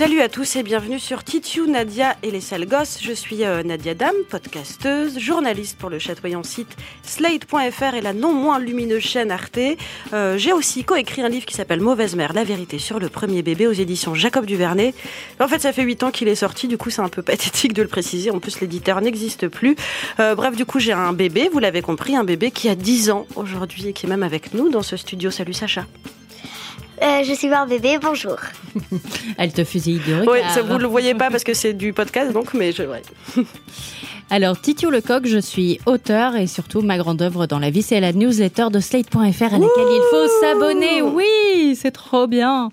Salut à tous et bienvenue sur Titiou, Nadia et les sales gosses. Je suis euh, Nadia Dam, podcasteuse, journaliste pour le chatoyant site slate.fr et la non moins lumineuse chaîne Arte. Euh, J'ai aussi coécrit un livre qui s'appelle Mauvaise mère, la vérité sur le premier bébé aux éditions Jacob Duvernay. En fait, ça fait 8 ans qu'il est sorti, du coup c'est un peu pathétique de le préciser. En plus, l'éditeur n'existe plus. Euh, bref, du coup, j'ai un bébé, vous l'avez compris, un bébé qui a 10 ans aujourd'hui et qui est même avec nous dans ce studio. Salut Sacha. Euh, je suis voir bébé, bonjour. Elle te fusille de regard. Oui, ça, vous ne le voyez pas parce que c'est du podcast, donc, mais je. Ouais. Alors, Titio Lecoq, je suis auteur et surtout ma grande œuvre dans la vie, c'est la newsletter de Slate.fr à laquelle il faut s'abonner. Oui, c'est trop bien.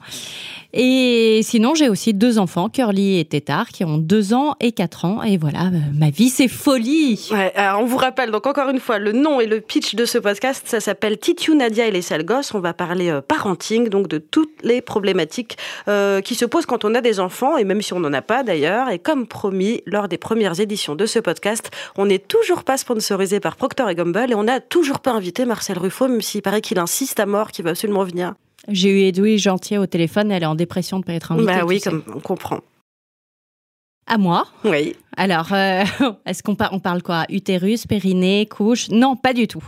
Et sinon, j'ai aussi deux enfants, Curly et Tétard, qui ont deux ans et quatre ans. Et voilà, euh, ma vie, c'est folie. Ouais, on vous rappelle donc encore une fois le nom et le pitch de ce podcast. Ça s'appelle Titiou Nadia et les sales gosses. On va parler euh, parenting, donc de toutes les problématiques euh, qui se posent quand on a des enfants et même si on n'en a pas d'ailleurs. Et comme promis lors des premières éditions de ce podcast, on n'est toujours pas sponsorisé par Procter Gamble et on n'a toujours pas invité Marcel Ruffo, même s'il paraît qu'il insiste à mort qu'il va absolument venir. J'ai eu Edoui Gentier au téléphone, elle est en dépression de pas être invitée. Bah oui, comme on comprend. À moi? Oui. Alors, euh, est-ce qu'on par- on parle quoi? Utérus, périnée, couche? Non, pas du tout.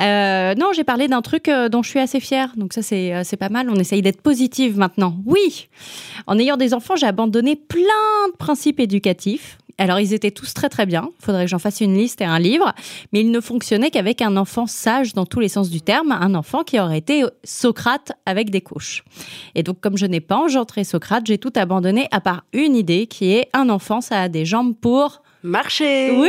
Euh, non, j'ai parlé d'un truc euh, dont je suis assez fière. Donc ça, c'est c'est pas mal. On essaye d'être positive maintenant. Oui En ayant des enfants, j'ai abandonné plein de principes éducatifs. Alors, ils étaient tous très très bien. Il faudrait que j'en fasse une liste et un livre. Mais ils ne fonctionnaient qu'avec un enfant sage dans tous les sens du terme. Un enfant qui aurait été Socrate avec des couches. Et donc, comme je n'ai pas engendré Socrate, j'ai tout abandonné à part une idée qui est un enfant, ça a des jambes pour... Marché Oui,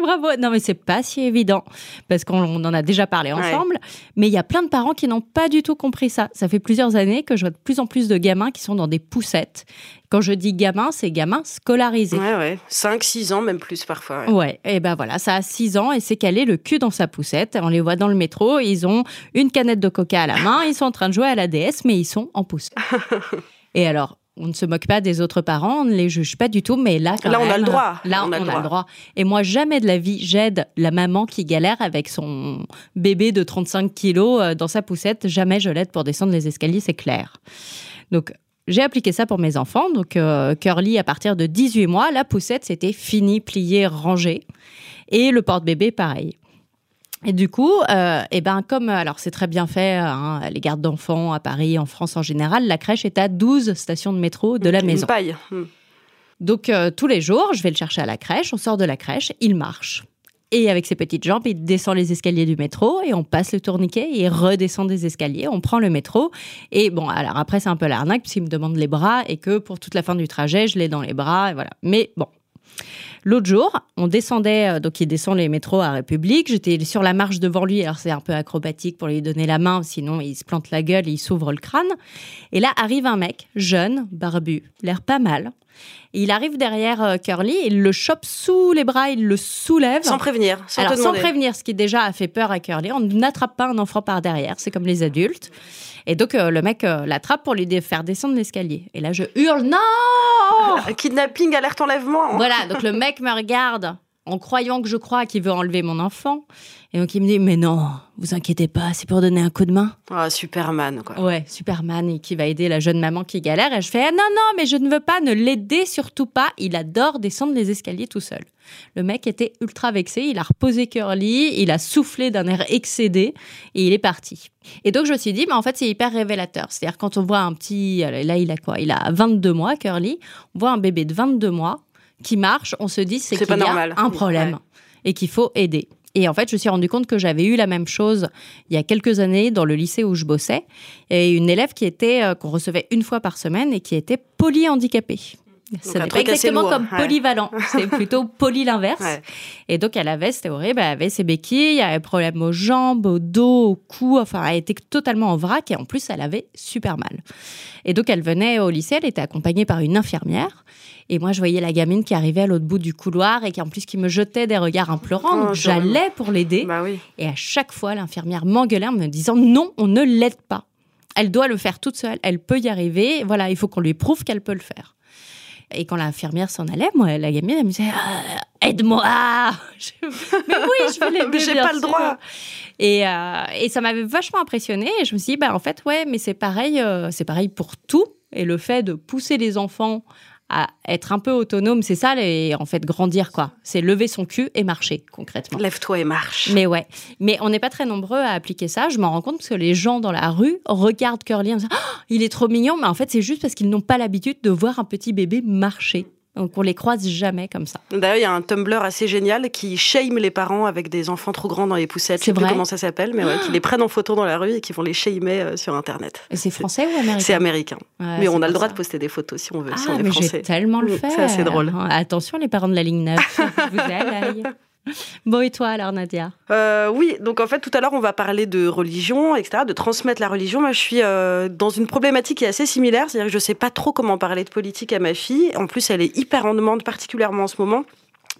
bravo. Non, mais c'est pas si évident parce qu'on on en a déjà parlé Ouais. ensemble. Mais il y a plein de parents qui n'ont pas du tout compris ça. Ça fait plusieurs années que je vois de plus en plus de gamins qui sont dans des poussettes. Quand je dis gamins, c'est gamins scolarisés. Ouais, ouais. 5, 6 ans, même plus parfois. ouais. Ouais, et ben voilà, ça a 6 ans et c'est calé le cul dans sa poussette. On les voit dans le métro, ils ont une canette de coca à la main, ils sont en train de jouer à la DS, mais ils sont en poussette. et alors, on ne se moque pas des autres parents, on ne les juge pas du tout, mais là, quand Là, on a le droit. Là, on, a, le droit. Et moi, jamais de la vie, j'aide la maman qui galère avec son bébé de 35 kilos euh, dans sa poussette. Jamais je l'aide pour descendre les escaliers, c'est clair. Donc, j'ai appliqué ça pour mes enfants. Donc, euh, Curly, à partir de 18 mois, la poussette, c'était fini, plié, rangé. Et le porte-bébé, pareil. Et du coup, euh, eh ben, comme, alors c'est très bien fait, hein, les gardes d'enfants à Paris, en France en général, la crèche est à 12 stations de métro de la Une maison. paille. Hmm. Donc euh, tous les jours, je vais le chercher à la crèche, on sort de la crèche, il marche. Et avec ses petites jambes, il descend les escaliers du métro et on passe le tourniquet et il redescend des escaliers, on prend le métro. Et bon, alors après, c'est un peu l'arnaque puisqu'il me demande les bras et que pour toute la fin du trajet, je l'ai dans les bras et voilà. Mais bon. L'autre jour, on descendait, euh, donc il descend les métros à République. J'étais sur la marche devant lui, alors c'est un peu acrobatique pour lui donner la main, sinon il se plante la gueule et il s'ouvre le crâne. Et là arrive un mec, jeune, barbu, l'air pas mal. Et il arrive derrière euh, Curly, il le chope sous les bras, il le soulève. Sans prévenir, sans Alors, sans prévenir, ce qui déjà a fait peur à Curly. On n'attrape pas un enfant par derrière, c'est comme les adultes. Et donc, euh, le mec euh, l'attrape pour lui faire descendre l'escalier. Et là, je hurle Non Ah, Kidnapping, alerte enlèvement. Voilà, donc le mec me regarde en croyant que je crois qu'il veut enlever mon enfant. Et donc, il me dit Mais non, vous inquiétez pas, c'est pour donner un coup de main. Ah, Superman, quoi. Ouais, Superman et qui va aider la jeune maman qui galère. Et je fais Ah non, non, mais je ne veux pas, ne l'aider surtout pas. Il adore descendre les escaliers tout seul. Le mec était ultra vexé. Il a reposé Curly, il a soufflé d'un air excédé et il est parti. Et donc je me suis dit, mais en fait, c'est hyper révélateur. C'est-à-dire, quand on voit un petit. Là, il a quoi? Il a 22 mois, Curly. On voit un bébé de 22 mois qui marche. On se dit, c'est qu'il y a normal. un problème Ouais. et qu'il faut aider. Et en fait, je me suis rendu compte que j'avais eu la même chose il y a quelques années dans le lycée où je bossais. Et une élève qui était, euh, qu'on recevait une fois par semaine et qui était polyhandicapée. Ce n'est pas exactement comme polyvalent, c'est plutôt poly l'inverse. Et donc elle avait, c'était horrible, elle avait ses béquilles, elle avait problème aux jambes, au dos, au cou, enfin elle était totalement en vrac et en plus elle avait super mal. Et donc elle venait au lycée, elle était accompagnée par une infirmière. Et moi, je voyais la gamine qui arrivait à l'autre bout du couloir et qui, en plus, qui me jetait des regards implorants. Oh, j'allais pour l'aider. Bah et à chaque fois, l'infirmière m'engueulait en me disant non, on ne l'aide pas. Elle doit le faire toute seule. Elle peut y arriver. Voilà, il faut qu'on lui prouve qu'elle peut le faire. Et quand l'infirmière s'en allait, moi, la gamine, elle me disait ah, Aide-moi Mais oui, je vais l'aider. mais j'ai pas le droit. Et, euh, et ça m'avait vachement impressionnée. Et je me suis dit bah, En fait, ouais, mais c'est pareil, euh, c'est pareil pour tout. Et le fait de pousser les enfants à être un peu autonome, c'est ça, et en fait, grandir, quoi. C'est lever son cul et marcher, concrètement. Lève-toi et marche. Mais ouais. Mais on n'est pas très nombreux à appliquer ça. Je m'en rends compte parce que les gens dans la rue regardent Curly en disant oh, il est trop mignon, mais en fait, c'est juste parce qu'ils n'ont pas l'habitude de voir un petit bébé marcher. Donc on les croise jamais comme ça. D'ailleurs, il y a un Tumblr assez génial qui shame les parents avec des enfants trop grands dans les poussettes. Je sais plus comment ça s'appelle, mais ouais, qui les prennent en photo dans la rue et qui vont les shamer euh, sur Internet. Et c'est français ou américain? C'est américain. mais on a le droit de poster des photos si on veut. si on est mais français. tellement le faire. C'est assez drôle. Attention les parents de la ligne 9, vous allez. Bon, et toi alors, Nadia euh, Oui, donc en fait, tout à l'heure, on va parler de religion, etc., de transmettre la religion. Moi, je suis euh, dans une problématique qui est assez similaire, c'est-à-dire que je ne sais pas trop comment parler de politique à ma fille. En plus, elle est hyper en demande, particulièrement en ce moment.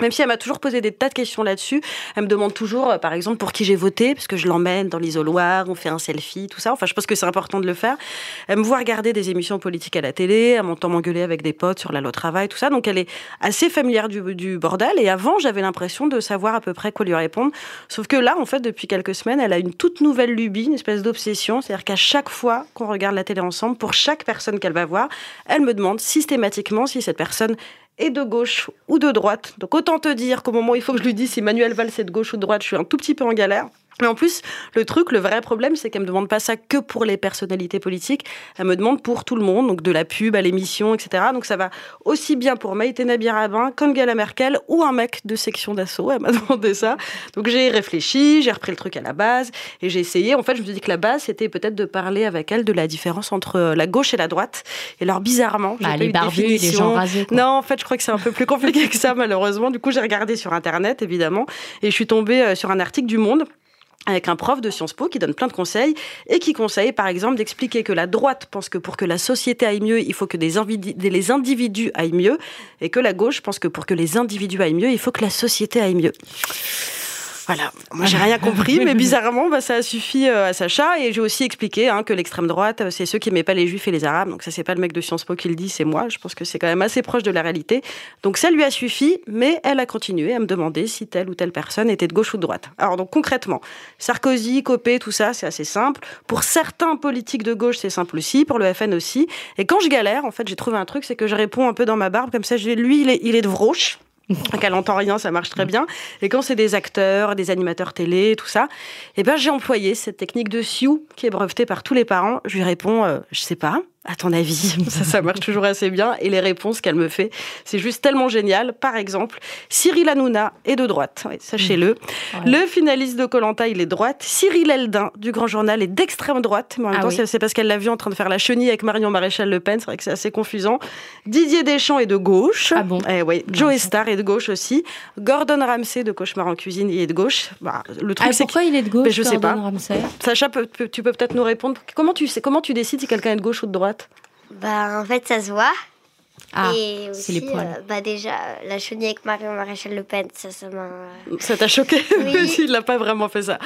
Même si elle m'a toujours posé des tas de questions là-dessus, elle me demande toujours, euh, par exemple, pour qui j'ai voté, parce que je l'emmène dans l'isoloir, on fait un selfie, tout ça. Enfin, je pense que c'est important de le faire. Elle me voit regarder des émissions politiques à la télé, elle m'entend m'engueuler avec des potes sur la loi travail, tout ça. Donc, elle est assez familière du, du bordel. Et avant, j'avais l'impression de savoir à peu près quoi lui répondre. Sauf que là, en fait, depuis quelques semaines, elle a une toute nouvelle lubie, une espèce d'obsession. C'est-à-dire qu'à chaque fois qu'on regarde la télé ensemble, pour chaque personne qu'elle va voir, elle me demande systématiquement si cette personne et de gauche ou de droite. Donc autant te dire qu'au moment où il faut que je lui dise si Manuel Valls est de gauche ou de droite, je suis un tout petit peu en galère. Mais en plus, le truc, le vrai problème, c'est qu'elle me demande pas ça que pour les personnalités politiques. Elle me demande pour tout le monde, donc de la pub à l'émission, etc. Donc ça va aussi bien pour Maïté Nabir-Rabin qu'Angela Merkel ou un mec de section d'assaut. Elle m'a demandé ça. Donc j'ai réfléchi, j'ai repris le truc à la base et j'ai essayé. En fait, je me suis dit que la base, c'était peut-être de parler avec elle de la différence entre la gauche et la droite. Et alors, bizarrement, bah, les barbus, les gens rasés. Non, en fait, je crois que c'est un peu plus compliqué que ça, malheureusement. Du coup, j'ai regardé sur Internet, évidemment, et je suis tombée euh, sur un article du Monde avec un prof de Sciences Po qui donne plein de conseils et qui conseille par exemple d'expliquer que la droite pense que pour que la société aille mieux, il faut que les individus aillent mieux et que la gauche pense que pour que les individus aillent mieux, il faut que la société aille mieux. Voilà, moi j'ai rien compris, mais bizarrement, bah, ça a suffi euh, à Sacha. Et j'ai aussi expliqué hein, que l'extrême droite, euh, c'est ceux qui n'aimaient pas les juifs et les arabes. Donc ça, c'est pas le mec de Sciences Po qui le dit, c'est moi. Je pense que c'est quand même assez proche de la réalité. Donc ça lui a suffi, mais elle a continué à me demander si telle ou telle personne était de gauche ou de droite. Alors donc concrètement, Sarkozy, Copé, tout ça, c'est assez simple. Pour certains politiques de gauche, c'est simple aussi. Pour le FN aussi. Et quand je galère, en fait, j'ai trouvé un truc, c'est que je réponds un peu dans ma barbe, comme ça, lui, il est, il est de Vroche. Qu'elle entend rien, ça marche très bien. Et quand c'est des acteurs, des animateurs télé, tout ça, eh ben j'ai employé cette technique de Sioux qui est brevetée par tous les parents. Je lui réponds, euh, je sais pas, à ton avis Ça, ça marche toujours assez bien. Et les réponses qu'elle me fait, c'est juste tellement génial. Par exemple, Cyril Hanouna est de droite, sachez-le. Le finaliste de Colanta, il est de droite. Cyril Eldin du Grand Journal est d'extrême droite. Mais en même ah temps, c'est parce qu'elle l'a vu en train de faire la chenille avec Marion Maréchal Le Pen. C'est vrai que c'est assez confusant. Didier Deschamps est de gauche. Ah bon? Eh, ouais. Joe Star est de gauche aussi. Gordon Ramsay de Cauchemar en cuisine, il est de gauche. Bah, le truc, ah, c'est pourquoi il est de gauche mais Je sais pas. Sacha, tu peux peut-être nous répondre. Comment tu sais Comment tu décides si quelqu'un est de gauche ou de droite? Bah, en fait, ça se voit. Ah, et aussi, les poils. Euh, bah déjà, la chenille avec Marion Maréchal Le Pen, ça, ça m'a. Ça t'a choqué Oui. Il n'a pas vraiment fait ça.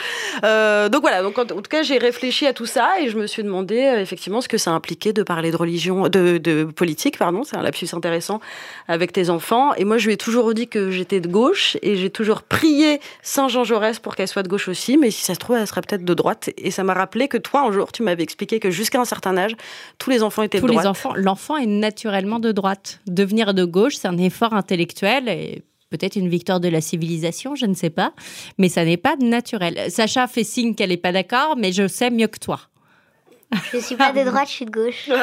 Euh, donc voilà, donc en, tout cas, j'ai réfléchi à tout ça et je me suis demandé euh, effectivement ce que ça impliquait de parler de religion, de, de politique, pardon, c'est un lapsus intéressant avec tes enfants. Et moi, je lui ai toujours dit que j'étais de gauche et j'ai toujours prié Saint Jean Jaurès pour qu'elle soit de gauche aussi, mais si ça se trouve, elle serait peut-être de droite. Et ça m'a rappelé que toi, un jour, tu m'avais expliqué que jusqu'à un certain âge, tous les enfants étaient de droite. Les enfants, l'enfant est naturellement de droite. Devenir de gauche, c'est un effort intellectuel et peut-être une victoire de la civilisation, je ne sais pas, mais ça n'est pas naturel. Sacha fait signe qu'elle n'est pas d'accord, mais je sais mieux que toi. Je suis pas de droite, je suis de gauche.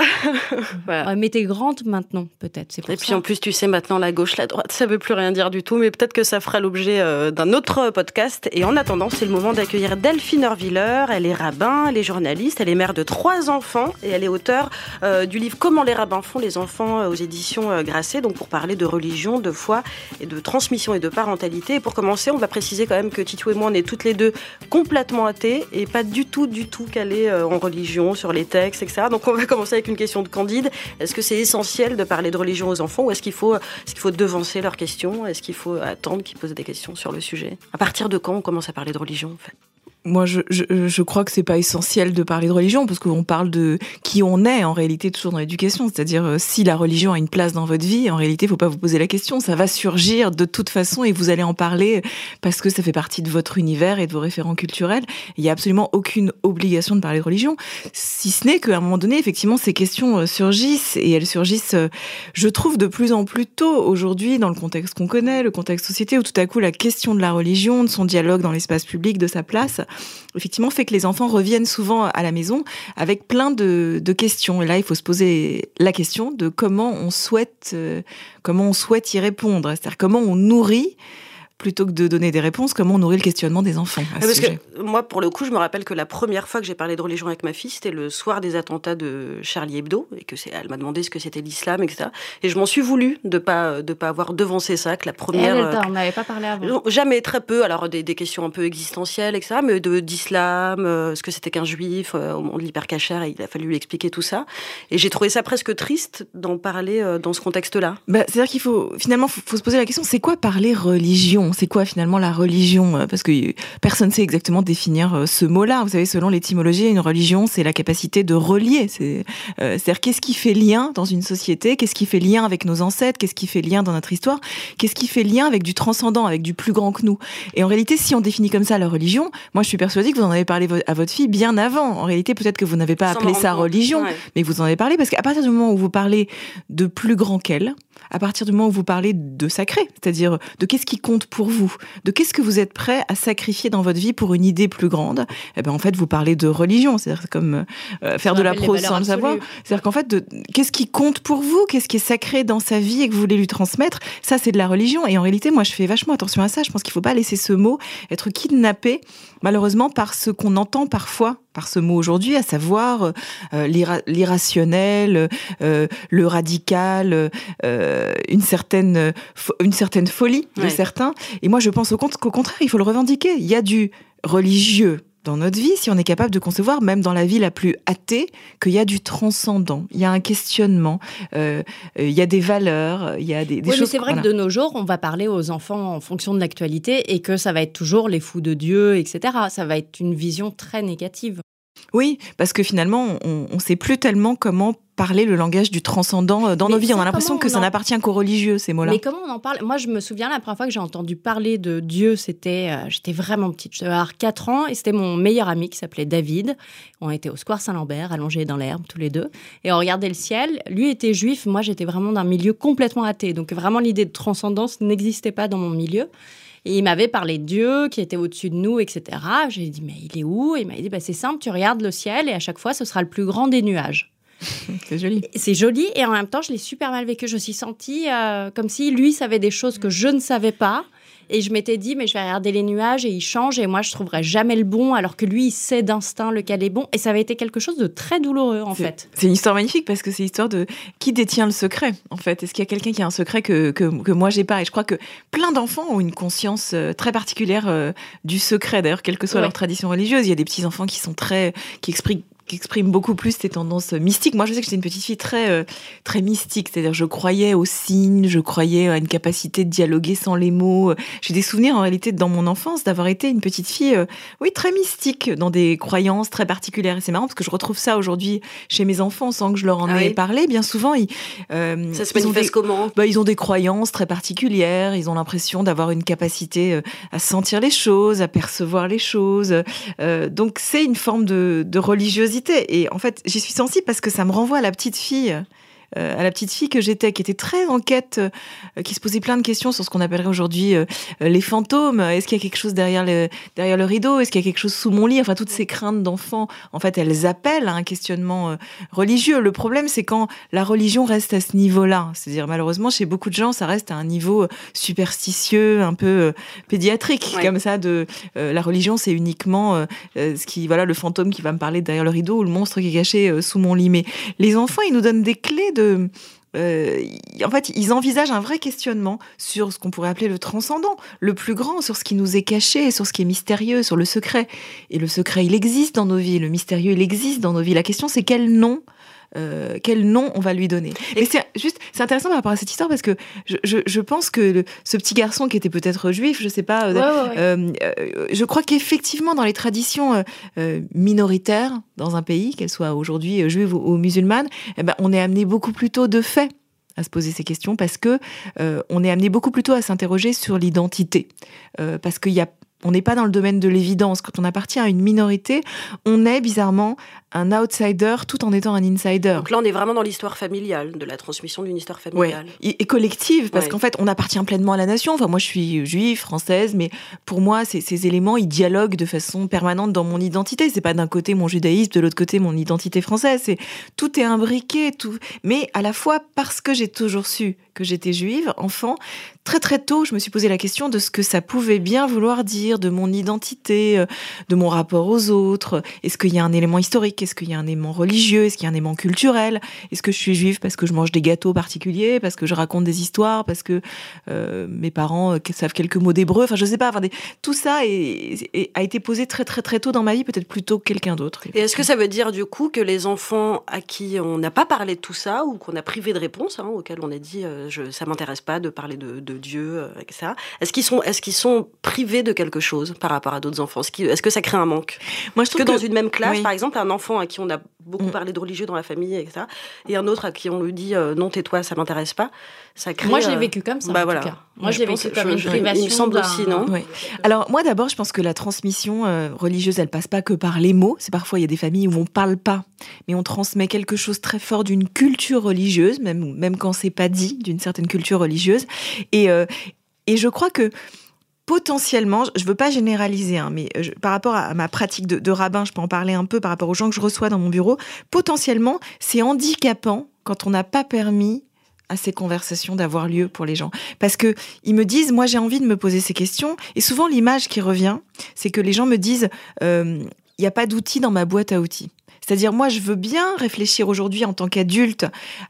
Voilà. Ouais, mais t'es grande maintenant, peut-être. Et puis en plus, tu sais maintenant, la gauche, la droite, ça veut plus rien dire du tout, mais peut-être que ça fera l'objet euh, d'un autre podcast. Et en attendant, c'est le moment d'accueillir Delphine Orviller. Elle est rabbin, elle est journaliste, elle est mère de trois enfants et elle est auteure euh, du livre Comment les rabbins font les enfants euh, aux éditions euh, Grasset, donc pour parler de religion, de foi et de transmission et de parentalité. Et pour commencer, on va préciser quand même que Titou et moi, on est toutes les deux complètement athées et pas du tout, du tout calées euh, en religion, sur les textes, etc. Donc on va commencer avec une question de Candide. Est-ce que c'est essentiel de parler de religion aux enfants ou est-ce qu'il faut, faut devancer leurs questions? Est-ce qu'il faut attendre qu'ils posent des questions sur le sujet? À partir de quand on commence à parler de religion Moi, je, crois que c'est pas essentiel de parler de religion parce qu'on parle de qui on est en réalité toujours dans l'éducation. C'est-à-dire euh, si la religion a une place dans votre vie, en réalité, il faut pas vous poser la question. Ça va surgir de toute façon et vous allez en parler parce que ça fait partie de votre univers et de vos référents culturels. Il y a absolument aucune obligation de parler de religion, si ce n'est qu'à un moment donné, effectivement, ces questions euh, surgissent et elles surgissent, euh, je trouve, de plus en plus tôt aujourd'hui dans le contexte qu'on connaît, le contexte société où tout à coup la question de la religion, de son dialogue dans l'espace public, de sa place, effectivement fait que les enfants reviennent souvent à la maison avec plein de, questions. Et là, il faut se poser la question de comment on souhaite, euh, comment on souhaite y répondre. C'est-à-dire comment on nourrit plutôt que de donner des réponses, comment on nourrit le questionnement des enfants. à ce Parce sujet. que moi, pour le coup, je me rappelle que la première fois que j'ai parlé de religion avec ma fille, c'était le soir des attentats de Charlie Hebdo, et que c'est, elle m'a demandé ce que c'était l'islam, etc. Et je m'en suis voulu de pas de pas avoir devancé ça, que la Elle, première. elle euh, t'en avait pas parlé avant. Non, Jamais, très peu. Alors des, des questions un peu existentielles, etc. Mais de d'islam, euh, ce que c'était qu'un juif euh, au moment de l'hypercachère, et il a fallu lui expliquer tout ça. Et j'ai trouvé ça presque triste d'en parler euh, dans ce contexte-là. Bah, C'est-à-dire qu'il faut finalement faut, faut se poser la question c'est quoi parler religion? C'est quoi finalement la religion Euh, Parce que euh, personne ne sait exactement définir euh, ce mot-là. Vous savez, selon l'étymologie, une religion, c'est la capacité de relier. C'est, euh, C'est-à-dire qu'est-ce qui fait lien dans une société? Qu'est-ce qui fait lien avec nos ancêtres? Qu'est-ce qui fait lien dans notre histoire? Qu'est-ce qui fait lien avec du transcendant, avec du plus grand que nous? Et en réalité, si on définit comme ça la religion, moi je suis persuadée que vous en avez parlé à votre fille bien avant. En réalité, peut-être que vous n'avez pas Sans appelé ça religion, Ouais. mais vous en avez parlé parce qu'à partir du moment où vous parlez de plus grand qu'elle, à partir du moment où vous parlez de sacré, c'est-à-dire de qu'est-ce qui compte pour vous, de qu'est-ce que vous êtes prêt à sacrifier dans votre vie pour une idée plus grande, eh ben en fait vous parlez de religion, c'est-à-dire c'est comme euh, faire de la prose sans le savoir. C'est-à-dire qu'en fait, de- qu'est-ce qui compte pour vous, qu'est-ce qui est sacré dans sa vie et que vous voulez lui transmettre, ça c'est de la religion. Et en réalité, moi je fais vachement attention à ça. Je pense qu'il faut pas laisser ce mot être kidnappé, malheureusement par ce qu'on entend parfois par ce mot aujourd'hui, à savoir euh, l'ira- l'irrationnel, euh, le radical, euh, une certaine une certaine folie de Ouais. certains. Et moi je pense au contraire, il faut le revendiquer. Il y a du religieux dans notre vie, si on est capable de concevoir, même dans la vie la plus athée, qu'il y a du transcendant, il y a un questionnement, euh, euh, il y a des valeurs, il y a des, des Oui, mais choses. c'est vrai voilà. que de nos jours, on va parler aux enfants en fonction de l'actualité et que ça va être toujours les fous de Dieu, etc. Ça va être une vision très négative. Oui, parce que finalement, on ne sait plus tellement comment parler le langage du transcendant euh, dans Mais nos vies. On a l'impression que ça en- n'appartient qu'aux religieux, ces mots-là. Mais comment on en parle? Moi, je me souviens la première fois que j'ai entendu parler de Dieu, c'était, euh, j'étais vraiment petite, avoir 4 ans, et c'était mon meilleur ami qui s'appelait David. On était au Square Saint-Lambert, allongés dans l'herbe tous les deux, et on regardait le ciel. Lui était juif, moi j'étais vraiment d'un milieu complètement athée, donc vraiment l'idée de transcendance n'existait pas dans mon milieu. Et il m'avait parlé de Dieu qui était au-dessus de nous, etc. J'ai dit, mais il est où? Et Il m'a dit, bah, c'est simple, tu regardes le ciel et à chaque fois, ce sera le plus grand des nuages. C'est joli. C'est joli et en même temps, je l'ai super mal vécu. Je me suis sentie euh, comme si lui savait des choses que je ne savais pas. Et je m'étais dit, mais je vais regarder les nuages et ils changent et moi, je trouverai jamais le bon alors que lui, il sait d'instinct lequel est bon. Et ça avait été quelque chose de très douloureux, en fait. C'est une histoire magnifique parce que c'est l'histoire de qui détient le secret, en fait. Est-ce qu'il y a quelqu'un qui a un secret que, que, que moi j'ai pas? Et je crois que plein d'enfants ont une conscience euh, très particulière euh, du secret, d'ailleurs, quelle que soit Ouais. leur tradition religieuse. Il y a des petits enfants qui sont très. qui expriment qui exprime beaucoup plus ces tendances mystiques. Moi, je sais que j'étais une petite fille très euh, très mystique, c'est-à-dire je croyais aux signes, je croyais à une capacité de dialoguer sans les mots. J'ai des souvenirs en réalité dans mon enfance d'avoir été une petite fille, euh, oui, très mystique, dans des croyances très particulières. Et c'est marrant parce que je retrouve ça aujourd'hui chez mes enfants sans que je leur en Ah ai oui parlé. Bien souvent, ils, euh, Ça se ils ont des- manifeste comment? Bah, ils ont des croyances très particulières, ils ont l'impression d'avoir une capacité à sentir les choses, à percevoir les choses. Euh, donc c'est une forme de, de religiosité. Et en fait, j'y suis sensible parce que ça me renvoie à la petite fille à la petite fille que j'étais, qui était très en quête, qui se posait plein de questions sur ce qu'on appellerait aujourd'hui les fantômes. Est-ce qu'il y a quelque chose derrière le, derrière le rideau? Est-ce qu'il y a quelque chose sous mon lit? Enfin, toutes ces craintes d'enfants, en fait, elles appellent à un questionnement religieux. Le problème, c'est quand la religion reste à ce niveau-là. C'est-à-dire, malheureusement, chez beaucoup de gens, ça reste à un niveau superstitieux, un peu pédiatrique, comme ça. De la religion, c'est uniquement ce qui, voilà, le fantôme qui va me parler derrière le rideau ou le monstre qui est caché sous mon lit. Mais les enfants, ils nous donnent des clés de en fait, ils envisagent un vrai questionnement sur ce qu'on pourrait appeler le transcendant, le plus grand, sur ce qui nous est caché, sur ce qui est mystérieux, sur le secret. Et le secret, il existe dans nos vies, le mystérieux, il existe dans nos vies. La question, c'est quel nom euh, quel nom on va lui donner. Et c'est juste, c'est intéressant par rapport à cette histoire parce que je, je, je pense que ce petit garçon qui était peut-être juif, je sais pas, euh, euh, je crois qu'effectivement dans les traditions minoritaires dans un pays, qu'elles soient aujourd'hui juives ou, musulmanes, eh ben, on est amené beaucoup plus tôt de fait à se poser ces questions parce que on est amené beaucoup plus tôt à s'interroger sur l'identité parce qu'il y a on n'est pas dans le domaine de l'évidence. Quand on appartient à une minorité, on est bizarrement un outsider tout en étant un insider. Donc là, on est vraiment dans l'histoire familiale, de la transmission d'une histoire familiale. Et, collective, parce qu'en fait, on appartient pleinement à la nation. Enfin, moi, je suis juive, française, mais pour moi, ces, ces éléments, ils dialoguent de façon permanente dans mon identité. C'est pas d'un côté mon judaïsme, de l'autre côté mon identité française. C'est tout est imbriqué, tout. Mais à la fois parce que j'ai toujours su que j'étais juive, enfant, très très tôt, je me suis posé la question de ce que ça pouvait bien vouloir dire, de mon identité, euh, de mon rapport aux autres. Est-ce qu'il y a un élément historique? Est-ce qu'il y a un élément religieux Est-ce qu'il y a un élément culturel Est-ce que je suis juive parce que je mange des gâteaux particuliers, parce que je raconte des histoires, parce que euh, mes parents euh, savent quelques mots d'hébreu Enfin, je sais pas. Enfin, tout ça est, a été posé très très très tôt dans ma vie, peut-être plus tôt que quelqu'un d'autre. Et est-ce que ça veut dire du coup que les enfants à qui on n'a pas parlé de tout ça ou qu'on a privé de réponse, hein, auxquels on a dit je, ça m'intéresse pas de parler de, Dieu, euh, etc. Est-ce qu'ils sont, est-ce qu'ils sont privés de quelque chose par rapport à d'autres enfants? Est-ce que ça crée un manque? Moi, je trouve que, dans une même classe, par exemple, un enfant à qui on a beaucoup mm. parlé de religieux dans la famille, etc., et un autre à qui on lui dit euh, non, tais-toi, ça m'intéresse pas, ça crée. Moi, je l'ai euh, vécu comme ça. Bah, en voilà. Tout cas. Moi, je l'ai vécu comme une privation. Il me semble aussi, non Alors, moi, d'abord, je pense que la transmission religieuse, elle passe pas que par les mots. C'est parfois, il y a des familles où on parle pas, mais on transmet quelque chose très fort d'une culture religieuse, même, même quand c'est pas dit, d'une certaine culture religieuse. Et, euh, et je crois que potentiellement, je veux pas généraliser, hein, mais par rapport à, ma pratique de, rabbin, je peux en parler un peu par rapport aux gens que je reçois dans mon bureau, potentiellement, c'est handicapant quand on n'a pas permis à ces conversations d'avoir lieu pour les gens. Parce que ils me disent, moi j'ai envie de me poser ces questions, et souvent l'image qui revient, c'est que les gens me disent, euh, il n'y a pas d'outils dans ma boîte à outils. C'est-à-dire, moi, je veux bien réfléchir aujourd'hui en tant qu'adulte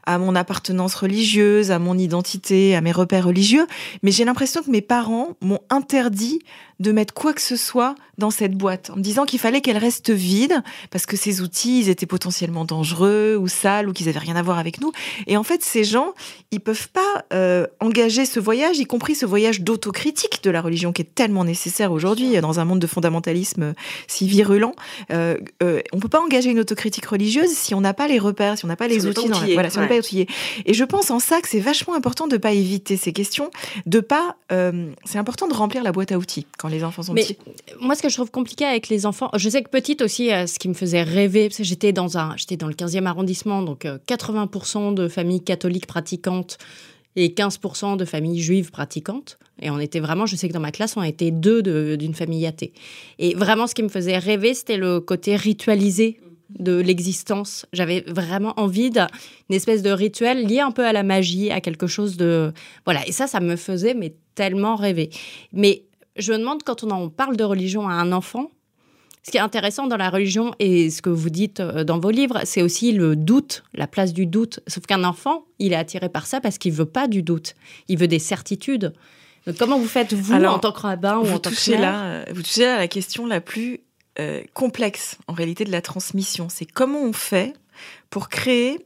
à mon appartenance religieuse, à mon identité, à mes repères religieux, mais j'ai l'impression que mes parents m'ont interdit de mettre quoi que ce soit dans cette boîte, en me disant qu'il fallait qu'elle reste vide, parce que ces outils, ils étaient potentiellement dangereux ou sales, ou qu'ils avaient rien à voir avec nous. Et en fait, ces gens, ils peuvent pas euh, engager ce voyage, y compris ce voyage d'autocritique de la religion qui est tellement nécessaire aujourd'hui dans un monde de fondamentalisme euh, si virulent. Euh, euh, on peut pas engager une autocritique religieuse si on n'a pas les repères, si on n'a pas les outils, dans voilà, si on n'est pas outillé. Et je pense en ça que c'est vachement important de pas éviter ces questions, de pas. Euh, c'est important de remplir la boîte à outils quand les enfants sont petits. Moi, ce que je trouve compliqué avec les enfants, je sais que petite aussi, euh, ce qui me faisait rêver, parce que j'étais dans un, j'étais dans le 15e arrondissement, donc 80% euh, de familles catholiques pratiquantes et 15% de familles juives pratiquantes. Et on était vraiment, je sais que dans ma classe, on était deux d'une famille athée. Et vraiment, ce qui me faisait rêver, c'était le côté ritualisé de l'existence. J'avais vraiment envie d'une espèce de rituel lié un peu à la magie, à quelque chose de... Voilà, et ça, ça me faisait mais tellement rêver. Mais je me demande, quand on en parle de religion à un enfant, ce qui est intéressant dans la religion et ce que vous dites euh, dans vos livres, c'est aussi le doute, la place du doute. Sauf qu'un enfant, il est attiré par ça parce qu'il veut pas du doute. Il veut des certitudes. Donc comment vous faites, vous, en tant que rabbin ou en tant que là, euh, Vous touchez là à la question la plus euh, complexe, en réalité, de la transmission. C'est comment on fait pour créer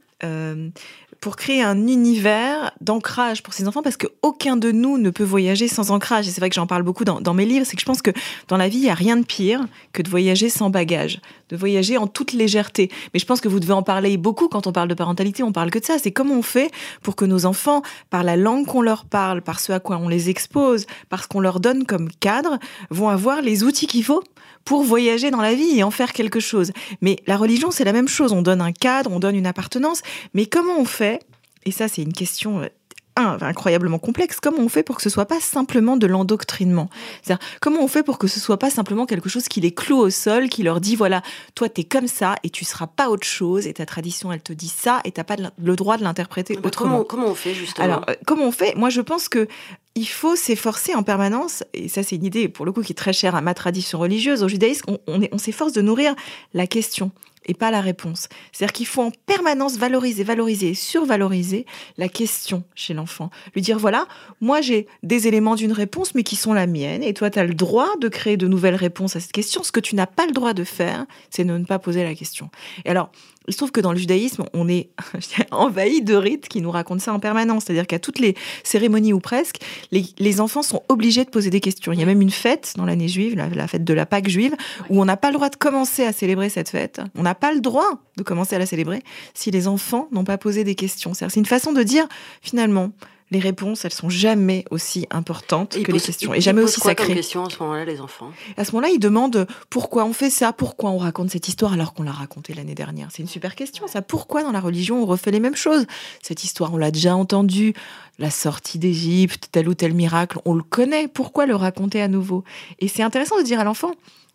pour créer un univers d'ancrage pour ces enfants parce qu'aucun de nous ne peut voyager sans ancrage. Et c'est vrai que j'en parle beaucoup dans, mes livres, c'est que je pense que dans la vie, il n'y a rien de pire que de voyager sans bagage, voyager en toute légèreté. Mais je pense que vous devez en parler beaucoup quand on parle de parentalité, on parle que de ça. C'est comment on fait pour que nos enfants, par la langue qu'on leur parle, par ce à quoi on les expose, par ce qu'on leur donne comme cadre, vont avoir les outils qu'il faut pour voyager dans la vie et en faire quelque chose. Mais la religion, c'est la même chose. On donne un cadre, on donne une appartenance. Mais comment on fait? Et ça c'est une question euh, un, incroyablement complexe. Comment on fait pour que ce soit pas simplement de l'endoctrinement C'est-à-dire, comment on fait pour que ce soit pas simplement quelque chose qui les cloue au sol, qui leur dit voilà, toi t'es comme ça et tu seras pas autre chose et ta tradition elle te dit ça et t'as pas de le droit de l'interpréter Ah bah, autrement. comment, comment on fait justement Alors, euh, comment on fait? Moi, je pense que il faut s'efforcer en permanence, et ça, c'est une idée pour le coup qui est très chère à ma tradition religieuse, au judaïsme, on s'efforce de nourrir la question et pas la réponse. C'est-à-dire qu'il faut en permanence valoriser, valoriser survaloriser la question chez l'enfant. Lui dire, voilà, moi j'ai des éléments d'une réponse, mais qui sont la mienne, et toi, tu as le droit de créer de nouvelles réponses à cette question. Ce que tu n'as pas le droit de faire, c'est de ne pas poser la question. Et alors, il se trouve que dans le judaïsme, on est envahi de rites qui nous racontent ça en permanence. C'est-à-dire qu'à toutes les cérémonies ou presque, les, les enfants sont obligés de poser des questions. Il y a même une fête dans l'année juive, la, la fête de la Pâque juive, où on n'a pas le droit de commencer à célébrer cette fête. On n'a pas le droit de commencer à la célébrer si les enfants n'ont pas posé des questions. C'est une façon de dire, finalement, les réponses, elles sont jamais aussi importantes ils que les questions ils- et jamais aussi comme sacrées. question à ce moment-là, les enfants? À ce moment-là, ils demandent pourquoi on fait ça, pourquoi on raconte cette histoire alors qu'on l'a racontée l'année dernière? C'est une super question, ça. Pourquoi dans la religion on refait les mêmes choses? Cette histoire, on l'a déjà entendue. La sortie d'Égypte, tel ou tel miracle, on le connaît. Pourquoi le raconter à nouveau? Et c'est intéressant de dire à l'enfant,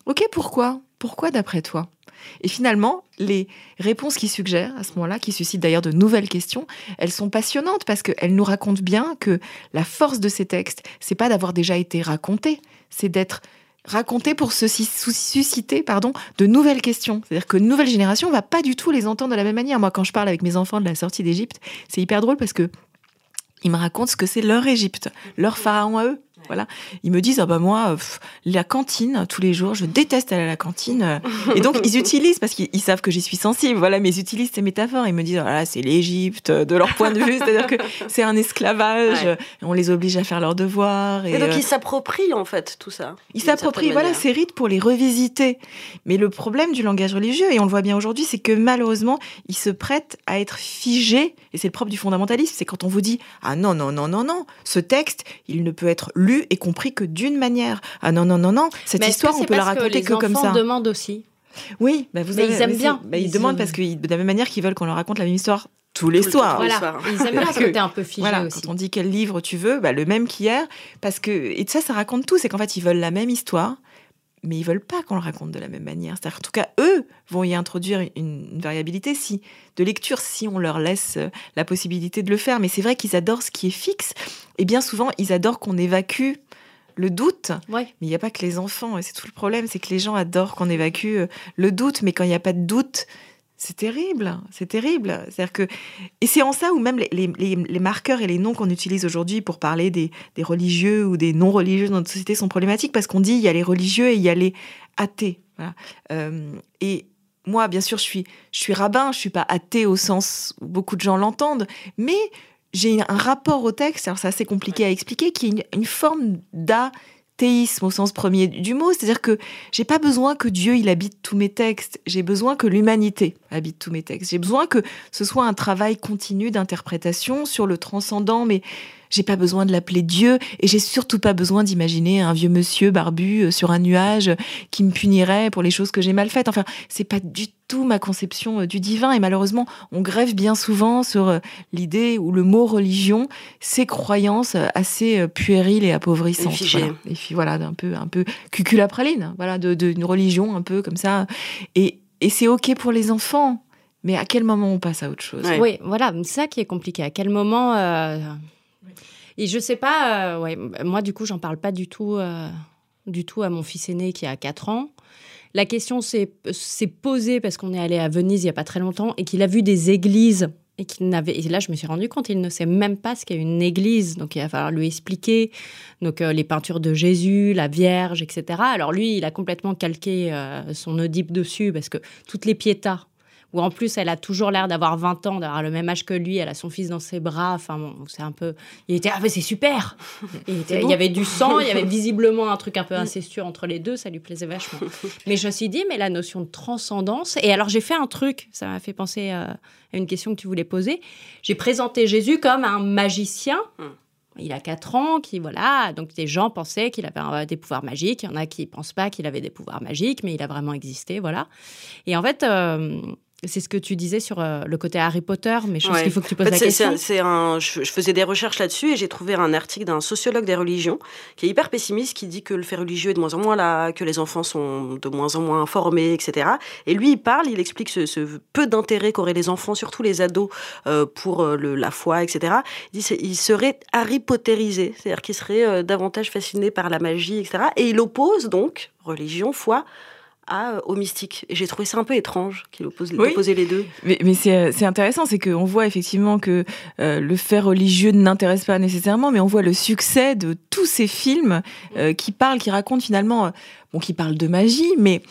ok, pourquoi? Pourquoi d'après toi? Et finalement, les réponses qu'il suggère à ce moment-là, qui suscitent d'ailleurs de nouvelles questions, elles sont passionnantes parce qu'elles nous racontent bien que la force de ces textes, c'est pas d'avoir déjà été racontés, c'est d'être racontés pour susciter pardon, de nouvelles questions. C'est-à-dire que une nouvelle génération va pas du tout les entendre de la même manière. Moi, quand je parle avec mes enfants de la sortie d'Égypte, c'est hyper drôle parce que ils me racontent ce que c'est leur Égypte, leur pharaon à eux. Voilà. Ils me disent, ah bah moi, pff, la cantine, tous les jours, je déteste aller à la cantine. Et donc, ils utilisent, parce qu'ils ils savent que j'y suis sensible, voilà, mais ils utilisent ces métaphores. Ils me disent, voilà, c'est l'Égypte, de leur point de vue. C'est-à-dire que c'est un esclavage. Ouais. On les oblige à faire leurs devoirs. Et, Et donc euh, ils s'approprient en fait tout ça. ils s'approprient voilà ces rites pour les revisiter. Mais le problème du langage religieux, et on le voit bien aujourd'hui, c'est que malheureusement, il se prête à être figé. Et c'est le propre du fondamentalisme, c'est quand on vous dit ah non non non non non, ce texte, il ne peut être lu et compris que d'une manière. Ah non non non non, cette Mais histoire on peut la raconter les que comme enfants ça. demandent aussi. Oui, bah vous Mais avez- ils aiment bien. bah, ils, Ils demandent ont- parce que de la même manière qu'ils veulent qu'on leur raconte la même histoire tous les soirs. Voilà, ils aiment bien ce côté un peu figé Voilà, aussi. quand on dit quel livre tu veux, bah, le même qu'hier, parce que et ça, ça raconte tout. C'est qu'en fait, ils veulent la même histoire, mais ils veulent pas qu'on le raconte de la même manière. C'est-à-dire, en tout cas, eux vont y introduire une, une variabilité si de lecture, si on leur laisse euh, la possibilité de le faire. Mais c'est vrai qu'ils adorent ce qui est fixe, et bien souvent, ils adorent qu'on évacue le doute. Ouais. Mais il n'y a pas que les enfants, c'est tout le problème, c'est que les gens adorent qu'on évacue euh, le doute, mais quand il n'y a pas de doute, c'est terrible, c'est terrible. C'est-à-dire que, et c'est en ça où même les, les- les- marqueurs et les noms qu'on utilise aujourd'hui pour parler des, des religieux ou des non-religieux dans notre société sont problématiques parce qu'on dit il y a les religieux et il y a les athées. Voilà. Euh, et moi, bien sûr, je suis, je suis rabbin, je suis pas athée au sens où beaucoup de gens l'entendent, mais j'ai un rapport au texte, alors c'est assez compliqué à expliquer, qui est une, une forme d'athéisme au sens premier du mot, c'est-à-dire que j'ai pas besoin que Dieu il habite tous mes textes, j'ai besoin que l'humanité habite tous mes textes, j'ai besoin que ce soit un travail continu d'interprétation sur le transcendant, mais j'ai pas besoin de l'appeler Dieu et j'ai surtout pas besoin d'imaginer un vieux monsieur barbu euh, sur un nuage qui me punirait pour les choses que j'ai mal faites. Enfin, c'est pas du tout ma conception euh, du divin et malheureusement, on grève bien souvent sur euh, l'idée ou le mot religion, ces croyances euh, assez euh, puériles et appauvissantes. Et. Voilà. Et puis voilà, d'un peu un peu cuculapraline, voilà, de d'une religion un peu comme ça et et c'est OK pour les enfants. Mais à quel moment on passe à autre chose? Ouais. Oui, voilà, c'est ça qui est compliqué. À quel moment euh, Et je sais pas. euh, ouais, moi, du coup, j'en parle pas du tout, euh, du tout à mon fils aîné qui a 4 ans. La question s'est posée parce qu'on est allé à Venise il y a pas très longtemps et qu'il a vu des églises et qu'il n'avait. Et là, je me suis rendu compte, il ne sait même pas ce qu'est une église. Donc, il va falloir lui expliquer. Donc, euh, les peintures de Jésus, la Vierge, etc. Alors, lui, il a complètement calqué son Oedipe dessus parce que toutes les piétas où en plus elle a toujours l'air d'avoir 20 ans, d'avoir le même âge que lui, elle a son fils dans ses bras, enfin bon, c'est un peu... Il était, ah mais c'est super il, était- il y avait du sang, il y avait visiblement un truc un peu incestueux entre les deux, ça lui plaisait vachement. Mais je me suis dit, mais la notion de transcendance, et alors j'ai fait un truc, ça m'a fait penser euh, à une question que tu voulais poser, j'ai présenté Jésus comme un magicien, il a 4 ans, qui voilà, donc des gens pensaient qu'il avait euh, des pouvoirs magiques. Il y en a qui pensent pas qu'il avait des pouvoirs magiques, mais il a vraiment existé, voilà. Et en fait, euh, C'est ce que tu disais sur euh, le côté Harry Potter, mais je pense Ouais. qu'il faut que tu En poses fait, la question. c'est un- je, je faisais des recherches là-dessus et j'ai trouvé un article d'un sociologue des religions qui est hyper pessimiste, qui dit que le fait religieux est de moins en moins là, que les enfants sont de moins en moins informés, etc. Et lui, il parle, il explique ce, ce peu d'intérêt qu'auraient les enfants, surtout les ados, euh, pour euh, le, la foi, etc. Il dit c'est- ils seraient Harry Potterisés, c'est-à-dire qu'ils seraient euh, davantage fascinés par la magie, etc. Et il oppose donc religion, foi, à, euh, au mystique. Et j'ai trouvé ça un peu étrange qu'il oppose, Oui. opposait les deux. Mais, mais c'est euh, c'est intéressant, c'est qu'on voit effectivement que euh, le fait religieux n'intéresse pas nécessairement, mais on voit le succès de tous ces films euh, qui parlent, qui racontent finalement, bon, qui parlent de magie, mais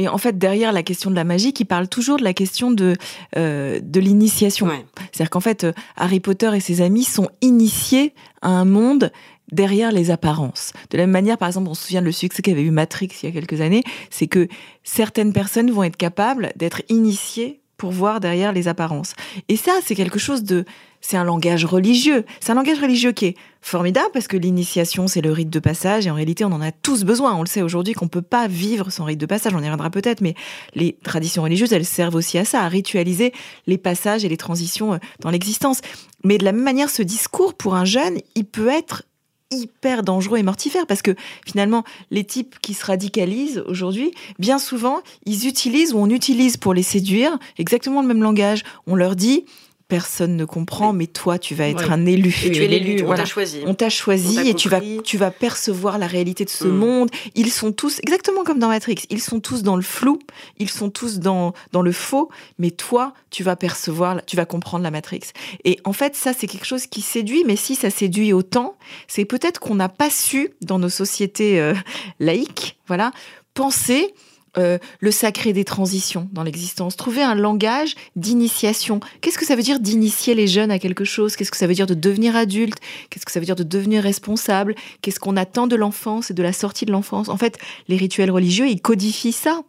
et en fait derrière la question de la magie, qui parle toujours de la question de euh, de l'initiation. Ouais. C'est-à-dire qu'en fait, Harry Potter et ses amis sont initiés à un monde derrière les apparences. De la même manière, par exemple, on se souvient le succès qu'avait eu Matrix il y a quelques années, c'est que certaines personnes vont être capables d'être initiées pour voir derrière les apparences. Et ça, c'est quelque chose de... C'est un langage religieux. C'est un langage religieux qui est formidable parce que l'initiation, c'est le rite de passage et en réalité, on en a tous besoin. On le sait aujourd'hui qu'on peut pas vivre sans rite de passage. On y reviendra peut-être, mais les traditions religieuses, elles servent aussi à ça, à ritualiser les passages et les transitions euh, dans l'existence. Mais de la même manière, ce discours, pour un jeune, il peut être hyper dangereux et mortifère parce que finalement les types qui se radicalisent aujourd'hui bien souvent ils utilisent ou on utilise pour les séduire exactement le même langage. On leur dit personne ne comprend mais toi tu vas être Oui. un élu Et tu es l'élu, on Voilà. t'a choisi. on t'a choisi et tu vas, tu vas percevoir la réalité de ce Mm. monde. Ils sont tous, exactement comme dans Matrix, ils sont tous dans le flou, ils sont tous dans, dans le faux, mais toi, tu vas percevoir, tu vas comprendre la Matrix. Et en fait, ça, c'est quelque chose qui séduit, mais si ça séduit autant, c'est peut-être qu'on n'a pas su, dans nos sociétés euh, laïques, voilà, penser euh, le sacré des transitions dans l'existence, trouver un langage d'initiation. Qu'est-ce que ça veut dire d'initier les jeunes à quelque chose? Qu'est-ce que ça veut dire de devenir adulte? Qu'est-ce que ça veut dire de devenir responsable? Qu'est-ce qu'on attend de l'enfance et de la sortie de l'enfance? En fait, les rituels religieux, ils codifient ça.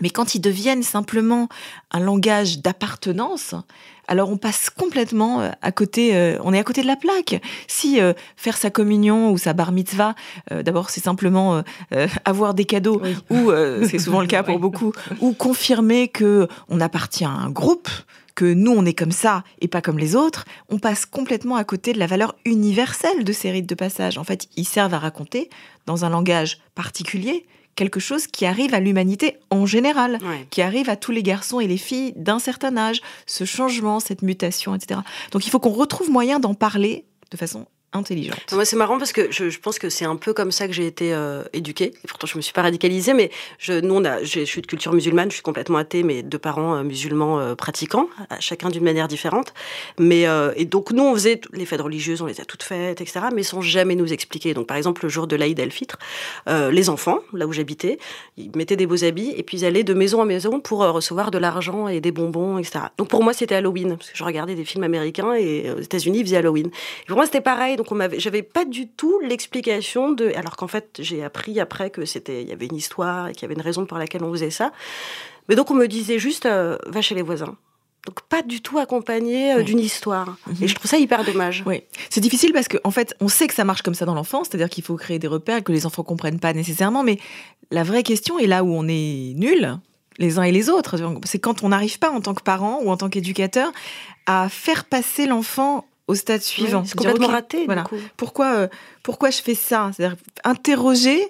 Mais quand ils deviennent simplement un langage d'appartenance, alors on passe complètement euh, à côté, euh, on est à côté de la plaque. Si euh, faire sa communion ou sa bar mitzvah, euh, d'abord c'est simplement avoir des cadeaux, Oui. ou c'est souvent le cas pour Oui. beaucoup, ou confirmer que on appartient à un groupe, que nous on est comme ça et pas comme les autres, on passe complètement à côté de la valeur universelle de ces rites de passage. En fait, ils servent à raconter dans un langage particulier quelque chose qui arrive à l'humanité en général Ouais. qui arrive à tous les garçons et les filles d'un certain âge, ce changement, cette mutation, etc. Donc il faut qu'on retrouve moyen d'en parler de façon Moi, c'est marrant parce que je, pense que c'est un peu comme ça que j'ai été euh, éduquée. Pourtant, je me suis pas radicalisée, mais je, nous, on a, je suis de culture musulmane, je suis complètement athée, mais deux parents euh, musulmans euh, pratiquants, chacun d'une manière différente. Mais et donc nous, on faisait les fêtes religieuses, on les a toutes faites, etc. Mais sans jamais nous expliquer. Donc, par exemple, le jour de l'Aïd el-Fitr, les enfants, là où j'habitais, ils mettaient des beaux habits et puis ils allaient de maison en maison pour recevoir de l'argent et des bonbons, etc. Donc pour moi, c'était Halloween parce que je regardais des films américains et aux États-Unis, ils faisaient Halloween. Et pour moi, c'était pareil. Donc, on m'avait, j'avais pas du tout l'explication de. Alors qu'en fait, j'ai appris après que c'était, il y avait une histoire et qu'il y avait une raison pour laquelle on faisait ça. Mais donc, on me disait juste, euh, va chez les voisins. Donc, pas du tout accompagné euh, d'une histoire. Mhm. Et je trouve ça hyper dommage. Oui, c'est difficile parce qu'en en fait, on sait que ça marche comme ça dans l'enfance, c'est-à-dire qu'il faut créer des repères que les enfants comprennent pas nécessairement, mais la vraie question est là où on est nul, les uns et les autres, c'est quand on n'arrive pas en tant que parent ou en tant qu'éducateur à faire passer l'enfant au stade suivant. Ouais, c'est complètement ok, raté. voilà. Du coup. pourquoi, euh, pourquoi je fais ça? C'est-à-dire interroger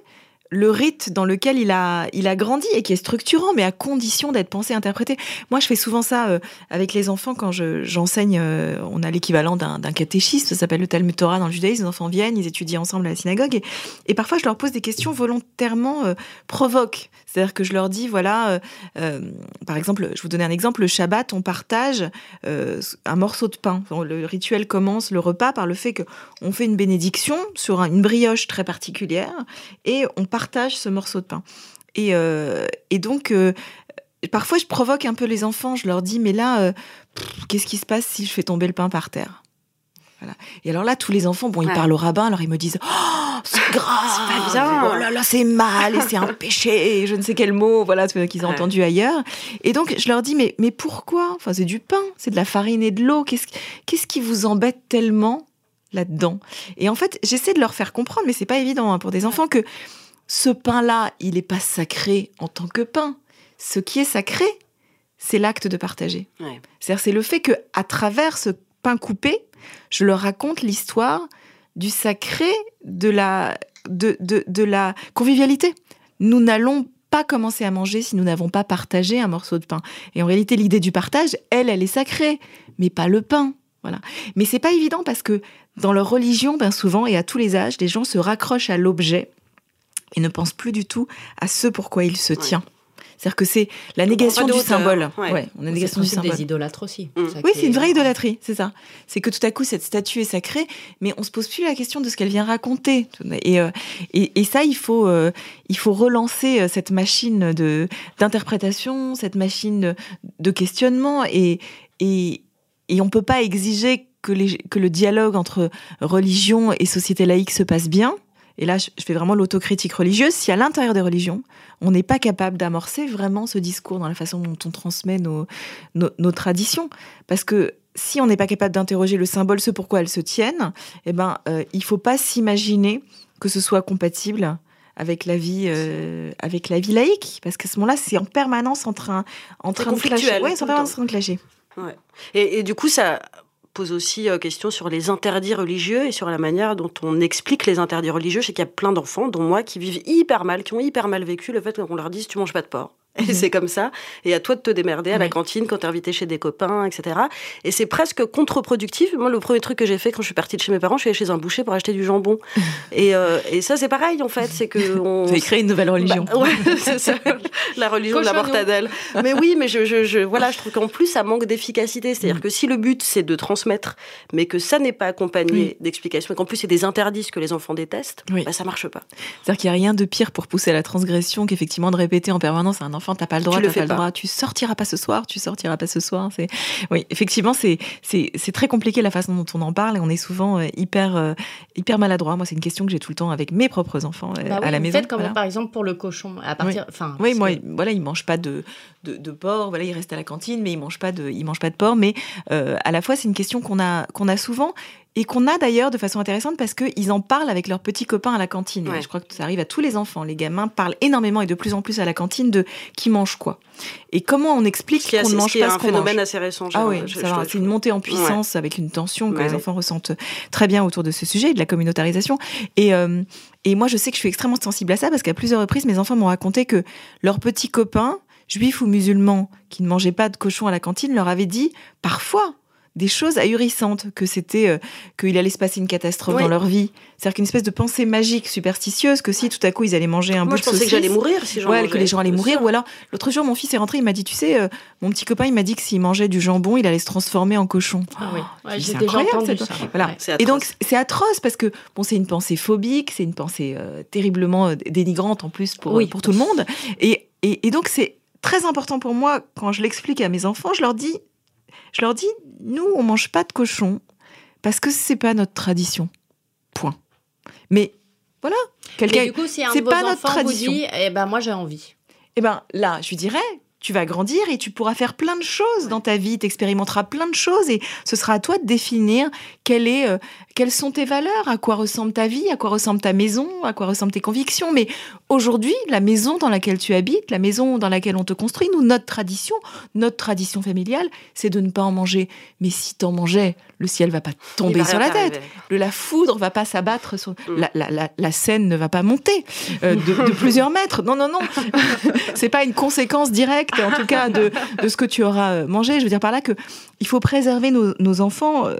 le rite dans lequel il a, il a grandi et qui est structurant, mais à condition d'être pensé, interprété. Moi, je fais souvent ça euh, avec les enfants quand je- j'enseigne. euh, on a l'équivalent d'un catéchisme, ça s'appelle le Talmud Torah dans le judaïsme. Les enfants viennent, ils étudient ensemble à la synagogue. Et, et parfois, je leur pose des questions volontairement euh, provoques. C'est-à-dire que je leur dis, voilà, euh, euh, par exemple, je vous donner un exemple, le Shabbat, on partage un morceau de pain. Le rituel commence le repas par le fait que on fait une bénédiction sur un- une brioche très particulière et on partage ce morceau de pain. Et, euh, et donc, euh, parfois, je provoque un peu les enfants. Je leur dis, mais là, euh, qu'est-ce qui se passe si je fais tomber le pain par terre? Voilà. Et alors là, tous les enfants, bon, ils Ouais. parlent au rabbin, alors ils me disent Oh, c'est grave, C'est pas bien. oh là là, c'est mal, et c'est un péché, et je ne sais quel mot, voilà, vois, qu'ils ont Ouais. entendu ailleurs. Et donc, je leur dis Mais, mais pourquoi? Enfin, c'est du pain, c'est de la farine et de l'eau, qu'est-ce, qu'est-ce qui vous embête tellement là-dedans? Et en fait, j'essaie de leur faire comprendre, mais c'est pas évident hein, pour des enfants, que ce pain-là, il n'est pas sacré en tant que pain. Ce qui est sacré, c'est l'acte de partager. Ouais. C'est-à-dire, c'est le fait que à travers ce pain coupé, je leur raconte l'histoire du sacré, de la, de, de, de la convivialité. Nous n'allons pas commencer à manger si nous n'avons pas partagé un morceau de pain. Et en réalité, l'idée du partage, elle, elle est sacrée, mais pas le pain. Voilà. Mais c'est pas évident parce que dans leur religion, bien souvent et à tous les âges, les gens se raccrochent à l'objet et ne pensent plus du tout à ce pourquoi il se Ouais. tient. C'est-à-dire que c'est la On négation du hauteur. symbole. Ouais. Ouais, on a négation du symbole. des idolâtres aussi. Mm. Ça Oui, c'est une vraie idolâtrie, c'est ça. C'est que tout à coup, cette statue est sacrée, mais on se pose plus la question de ce qu'elle vient raconter. Et, euh, et, et ça, il faut, euh, il faut relancer euh, cette machine de d'interprétation, cette machine de, de questionnement, et, et, et on peut pas exiger que, les, que le dialogue entre religion et société laïque se passe bien. Et là, je fais vraiment l'autocritique religieuse. Si à l'intérieur des religions, on n'est pas capable d'amorcer vraiment ce discours dans la façon dont on transmet nos, nos, nos traditions, parce que si on n'est pas capable d'interroger le symbole, ce pourquoi elles se tiennent, eh ben, euh, il faut pas s'imaginer que ce soit compatible avec la vie, euh, avec la vie laïque, parce qu'à ce moment-là, c'est en permanence en train, en train de clasher. Ouais, en permanence en train de clasher. Ouais. Et, et du coup, ça pose aussi euh, question sur les interdits religieux et sur la manière dont on explique les interdits religieux. Je sais qu'il y a plein d'enfants, dont moi, qui vivent hyper mal, qui ont hyper mal vécu le fait qu'on leur dise tu manges pas de porc. Et Mhm. c'est comme ça. Et à toi de te démerder à la cantine quand t'es invité chez des copains, etc. Et c'est presque contre-productif. Moi, le premier truc que j'ai fait quand je suis partie de chez mes parents, je suis allée chez un boucher pour acheter du jambon. et, euh, et ça, c'est pareil, en fait. C'est que on, avez créé une nouvelle religion. bah, ouais, c'est ça, la religion de la mortadelle. Mais oui, mais je, je, je- voilà, je trouve qu'en plus, ça manque d'efficacité. C'est-à-dire Mm. que si le but, c'est de transmettre, mais que ça n'est pas accompagné d'explications, et qu'en plus, c'est des interdits que les enfants détestent, Oui. bah, ça marche pas. C'est-à-dire qu'il n'y a rien de pire pour pousser à la transgression qu'effectivement de répéter en permanence à un enfant t'as pas le droit, Tu le t'as fais pas le pas. droit, tu sortiras pas ce soir, tu sortiras pas ce soir. C'est oui, effectivement, c'est c'est c'est très compliqué la façon dont on en parle et on est souvent euh, hyper euh, hyper maladroit. Moi, c'est une question que j'ai tout le temps avec mes propres enfants euh, Bah oui, à la maison. faites comme Voilà. par exemple pour le cochon. À partir, enfin, Oui, parce moi, que- voilà, ils mangent pas de, de, de porc. Voilà, ils restent à la cantine, mais ils mangent pas de, ils mangent pas de porc. Mais euh, à la fois, c'est une question qu'on a, qu'on a souvent et qu'on a d'ailleurs de façon intéressante parce qu'ils en parlent avec leurs petits copains à la cantine. Ouais. Je crois que ça arrive à tous les enfants. Les gamins parlent énormément et de plus en plus à la cantine de qui mange quoi et comment on explique qu'on ne ce mange pas ce un qu'on phénomène mange. assez récent. Ah oui, c'est une montée en puissance avec une tension que Ouais, les enfants ressentent très bien autour de ce sujet et de la communautarisation. Et, euh, et moi, je sais que je suis extrêmement sensible à ça parce qu'à plusieurs reprises, mes enfants m'ont raconté que leurs petits copains, juifs ou musulmans, qui ne mangeaient pas de cochon à la cantine, leur avaient dit parfois des choses ahurissantes, que c'était euh, qu'il allait se passer une catastrophe Oui. dans leur vie. C'est-à-dire qu'une espèce de pensée magique, superstitieuse, que si tout à coup ils allaient manger un Moi, bout je de pensais que j'allais mourir si j'en Ouais, mangeais. que les gens allaient mourir. sûr. Ou alors, l'autre jour, mon fils est rentré, il m'a dit, tu sais, euh, mon petit copain, il m'a dit que s'il mangeait du jambon, il allait se transformer en cochon. Ah oui, Ouais, c'est j'ai déjà incroyable, entendu cette- ça. Voilà. Ouais. Et donc, c'est atroce parce que, bon, c'est une pensée phobique, c'est une pensée euh, terriblement dénigrante en plus pour, Oui. pour tout le monde. Et, et, et donc, c'est très important pour moi, quand je l'explique à mes enfants, je leur dis, je leur dis, nous, on mange pas de cochon parce que c'est pas notre tradition. Point. Mais voilà, quelqu'un. Du coup, si un c'est de vos pas notre enfants vous tradition. dit, eh ben moi j'ai envie. Eh ben là, je lui dirais, tu vas grandir et tu pourras faire plein de choses dans ta vie, tu expérimenteras plein de choses et ce sera à toi de définir euh, quelles sont tes valeurs, à quoi ressemble ta vie, à quoi ressemble ta maison, à quoi ressemblent tes convictions. Mais aujourd'hui, la maison dans laquelle tu habites, la maison dans laquelle on te construit, nous, notre tradition, notre tradition familiale, c'est de ne pas en manger. Mais si t'en mangeais, le ciel va pas tomber va sur la tête. Le, la foudre va pas s'abattre sur Mm. la, la, la, la scène ne va pas monter euh, de, de plusieurs mètres. Non, non, non. c'est pas une conséquence directe, en tout cas, de, de ce que tu auras euh, mangé. Je veux dire par là que il faut préserver nos, nos enfants. euh,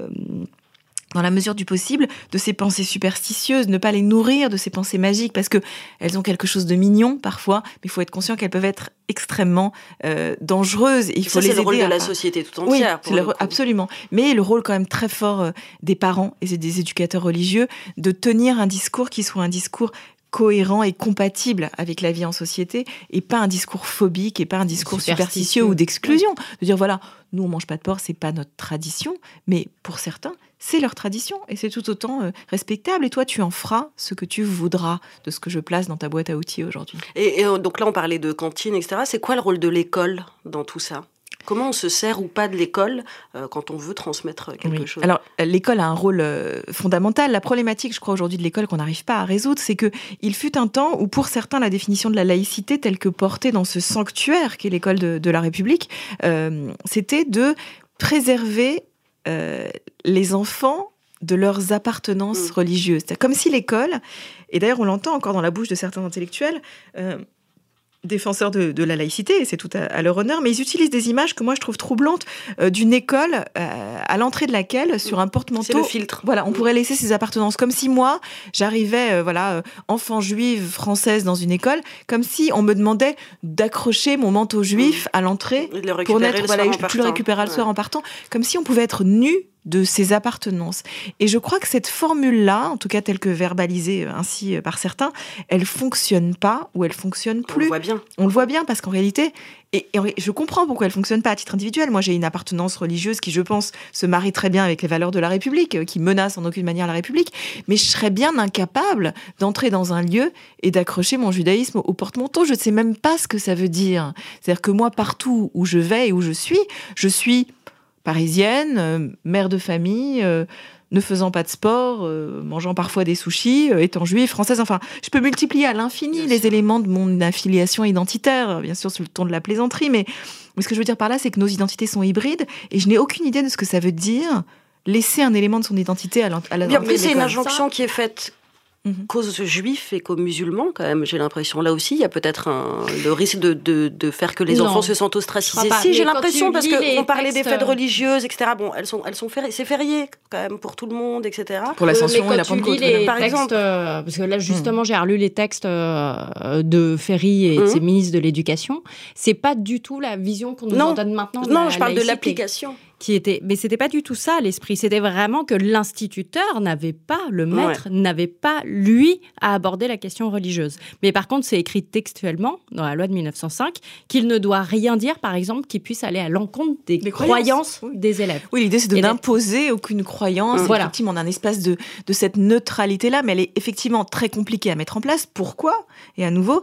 dans la mesure du possible, de ces pensées superstitieuses, ne pas les nourrir de ces pensées magiques, parce que elles ont quelque chose de mignon parfois, mais il faut être conscient qu'elles peuvent être extrêmement euh, dangereuses. Et il faut Ça, les c'est le rôle de à- la société tout oui, entière. c'est pour le le absolument. Mais le rôle quand même très fort euh, des parents et des éducateurs religieux de tenir un discours qui soit un discours cohérent et compatible avec la vie en société et pas un discours phobique et pas un discours Superstitieux. superstitieux ou d'exclusion. De dire voilà, nous on mange pas de porc, c'est pas notre tradition, mais pour certains, c'est leur tradition et c'est tout autant euh, respectable et toi tu en feras ce que tu voudras de ce que je place dans ta boîte à outils aujourd'hui. Et, et, euh, donc là, on parlait de cantine, etc. C'est quoi le rôle de l'école dans tout ça? Comment on se sert ou pas de l'école euh, quand on veut transmettre quelque Oui. chose? Alors, l'école a un rôle euh, fondamental. La problématique, je crois, aujourd'hui de l'école qu'on n'arrive pas à résoudre, c'est que il fut un temps où, pour certains, la définition de la laïcité, telle que portée dans ce sanctuaire qu'est l'école de, de la République, euh, c'était de préserver euh, les enfants de leurs appartenances Mm. religieuses. C'est comme si l'école, et d'ailleurs on l'entend encore dans la bouche de certains intellectuels, euh, défenseurs de, de la laïcité, et c'est tout à, à leur honneur, mais ils utilisent des images que moi je trouve troublantes euh, d'une école euh, à l'entrée de laquelle, sur un C'est porte-manteau, le filtre. voilà, on pourrait laisser ses appartenances. Comme si moi, j'arrivais, euh, voilà, enfant juive française dans une école, comme si on me demandait d'accrocher mon manteau juif à l'entrée pour récupérer le voilà, en tu le partant. récupéreras le soir Ouais. en partant, comme si on pouvait être nu de ses appartenances. Et je crois que cette formule-là, en tout cas telle que verbalisée euh, ainsi euh, par certains, elle fonctionne pas ou elle fonctionne On le plus. voit bien. On le voit bien parce qu'en réalité, et, je comprends pourquoi elle fonctionne pas à titre individuel. Moi, j'ai une appartenance religieuse qui, je pense, se marie très bien avec les valeurs de la République, euh, qui menace en aucune manière la République. Mais je serais bien incapable d'entrer dans un lieu et d'accrocher mon judaïsme au porte-manteau. Je ne sais même pas ce que ça veut dire. C'est-à-dire que moi, partout où je vais et où je suis, je suis parisienne, euh, mère de famille. euh, ne faisant pas de sport, euh, mangeant parfois des sushis, étant juive, française, enfin, je peux multiplier à l'infini les sûr. éléments de mon affiliation identitaire, bien sûr sur le ton de la plaisanterie, mais, mais ce que je veux dire par là, c'est que nos identités sont hybrides et je n'ai aucune idée de ce que ça veut dire laisser un élément de son identité à Bien l'entrée plus, c'est une injonction qui est faite Mhm. qu'aux juifs et qu'aux musulmans, quand même, j'ai l'impression. Là aussi, il y a peut-être un- le risque de, de, de faire que les Non. enfants se sentent ostracisés. Si, j'ai l'impression, parce qu'on parlait des fêtes euh, religieuses, etc. Bon, elles sont, elles sont fériées, c'est férié, quand même, pour tout le monde, etc. Pour l'ascension Euh, et la Pentecôte. les par textes, exemple. euh, parce que là justement j'ai relu les textes euh, de Ferry et de Mhm. ses ministres de l'Éducation, c'est pas du tout la vision qu'on nous Non. en donne maintenant. Non, la je parle de l'application. Qui était, mais c'était pas du tout ça l'esprit. C'était vraiment que l'instituteur n'avait pas, le maître n'avait pas lui à aborder la question religieuse. Mais par contre, c'est écrit textuellement dans la loi de 1905 qu'il ne doit rien dire, par exemple, qui puisse aller à l'encontre des, Des croyances, croyances, oui. des élèves. Oui, l'idée, c'est de de- n'imposer aucune croyance. Mmh. Voilà. Effectivement, on a un espace de, de cette neutralité-là, mais elle est effectivement très compliquée à mettre en place. Pourquoi? Et à nouveau,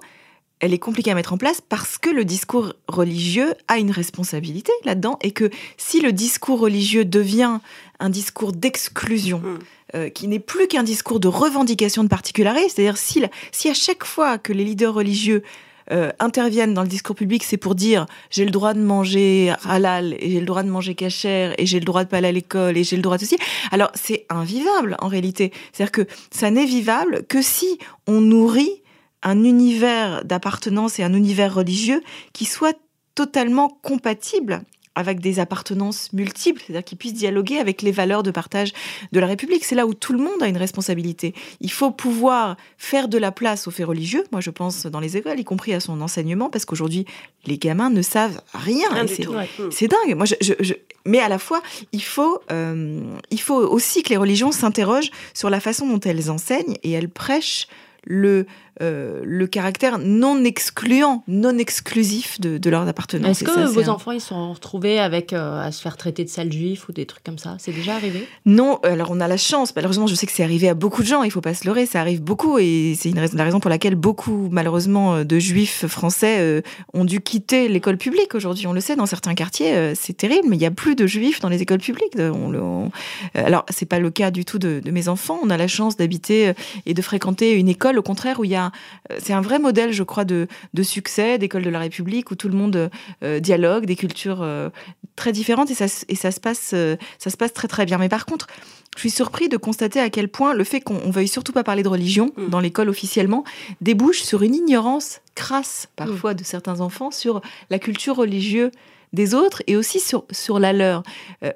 elle est compliquée à mettre en place parce que le discours religieux a une responsabilité là-dedans et que si le discours religieux devient un discours d'exclusion, Mm. euh, qui n'est plus qu'un discours de revendication de particularité, c'est-à-dire si à chaque fois que les leaders religieux euh, interviennent dans le discours public, c'est pour dire j'ai le droit de manger halal et j'ai le droit de manger cachère et j'ai le droit de pas aller à l'école et j'ai le droit de ceci. Alors c'est invivable en réalité. C'est-à-dire que ça n'est vivable que si on nourrit un univers d'appartenance et un univers religieux qui soit totalement compatible avec des appartenances multiples, c'est-à-dire qui puissent dialoguer avec les valeurs de partage de la République. C'est là où tout le monde a une responsabilité. Il faut pouvoir faire de la place aux faits religieux, moi je pense dans les écoles, y compris à son enseignement, parce qu'aujourd'hui les gamins ne savent rien. C'est-. Ouais. Mm. c'est dingue. Moi, je, je- je- Mais à la fois, il faut, euh, il faut aussi que les religions s'interrogent sur la façon dont elles enseignent et elles prêchent le, euh, le caractère non excluant, non exclusif de, de leurs appartenances. Est-ce que ça, vos un- enfants ils se sont retrouvés avec euh, à se faire traiter de sale juif ou des trucs comme ça? C'est déjà arrivé? Non, alors on a la chance. Malheureusement, je sais que c'est arrivé à beaucoup de gens. Il faut pas se leurrer, ça arrive beaucoup, et c'est une raison, la raison pour laquelle beaucoup, malheureusement, euh, de juifs français euh, ont dû quitter l'école publique. Aujourd'hui, on le sait, dans certains quartiers, c'est terrible, mais il y a plus de juifs dans les écoles publiques. On, le- on- alors, c'est pas le cas du tout de, de mes enfants. On a la chance d'habiter et de fréquenter une école, au contraire, où il y a, euh, c'est un vrai modèle, je crois, de, de succès d'école de la République, où tout le monde euh, dialogue, des cultures euh, très différentes, et ça, se- et ça se passe, euh, ça se passe très très bien. Mais par contre, je suis surpris de constater à quel point le fait qu'on on veuille surtout pas parler de religion Mm. dans l'école officiellement débouche sur une ignorance crasse parfois de certains enfants sur la culture religieuse des autres et aussi sur, sur la leur.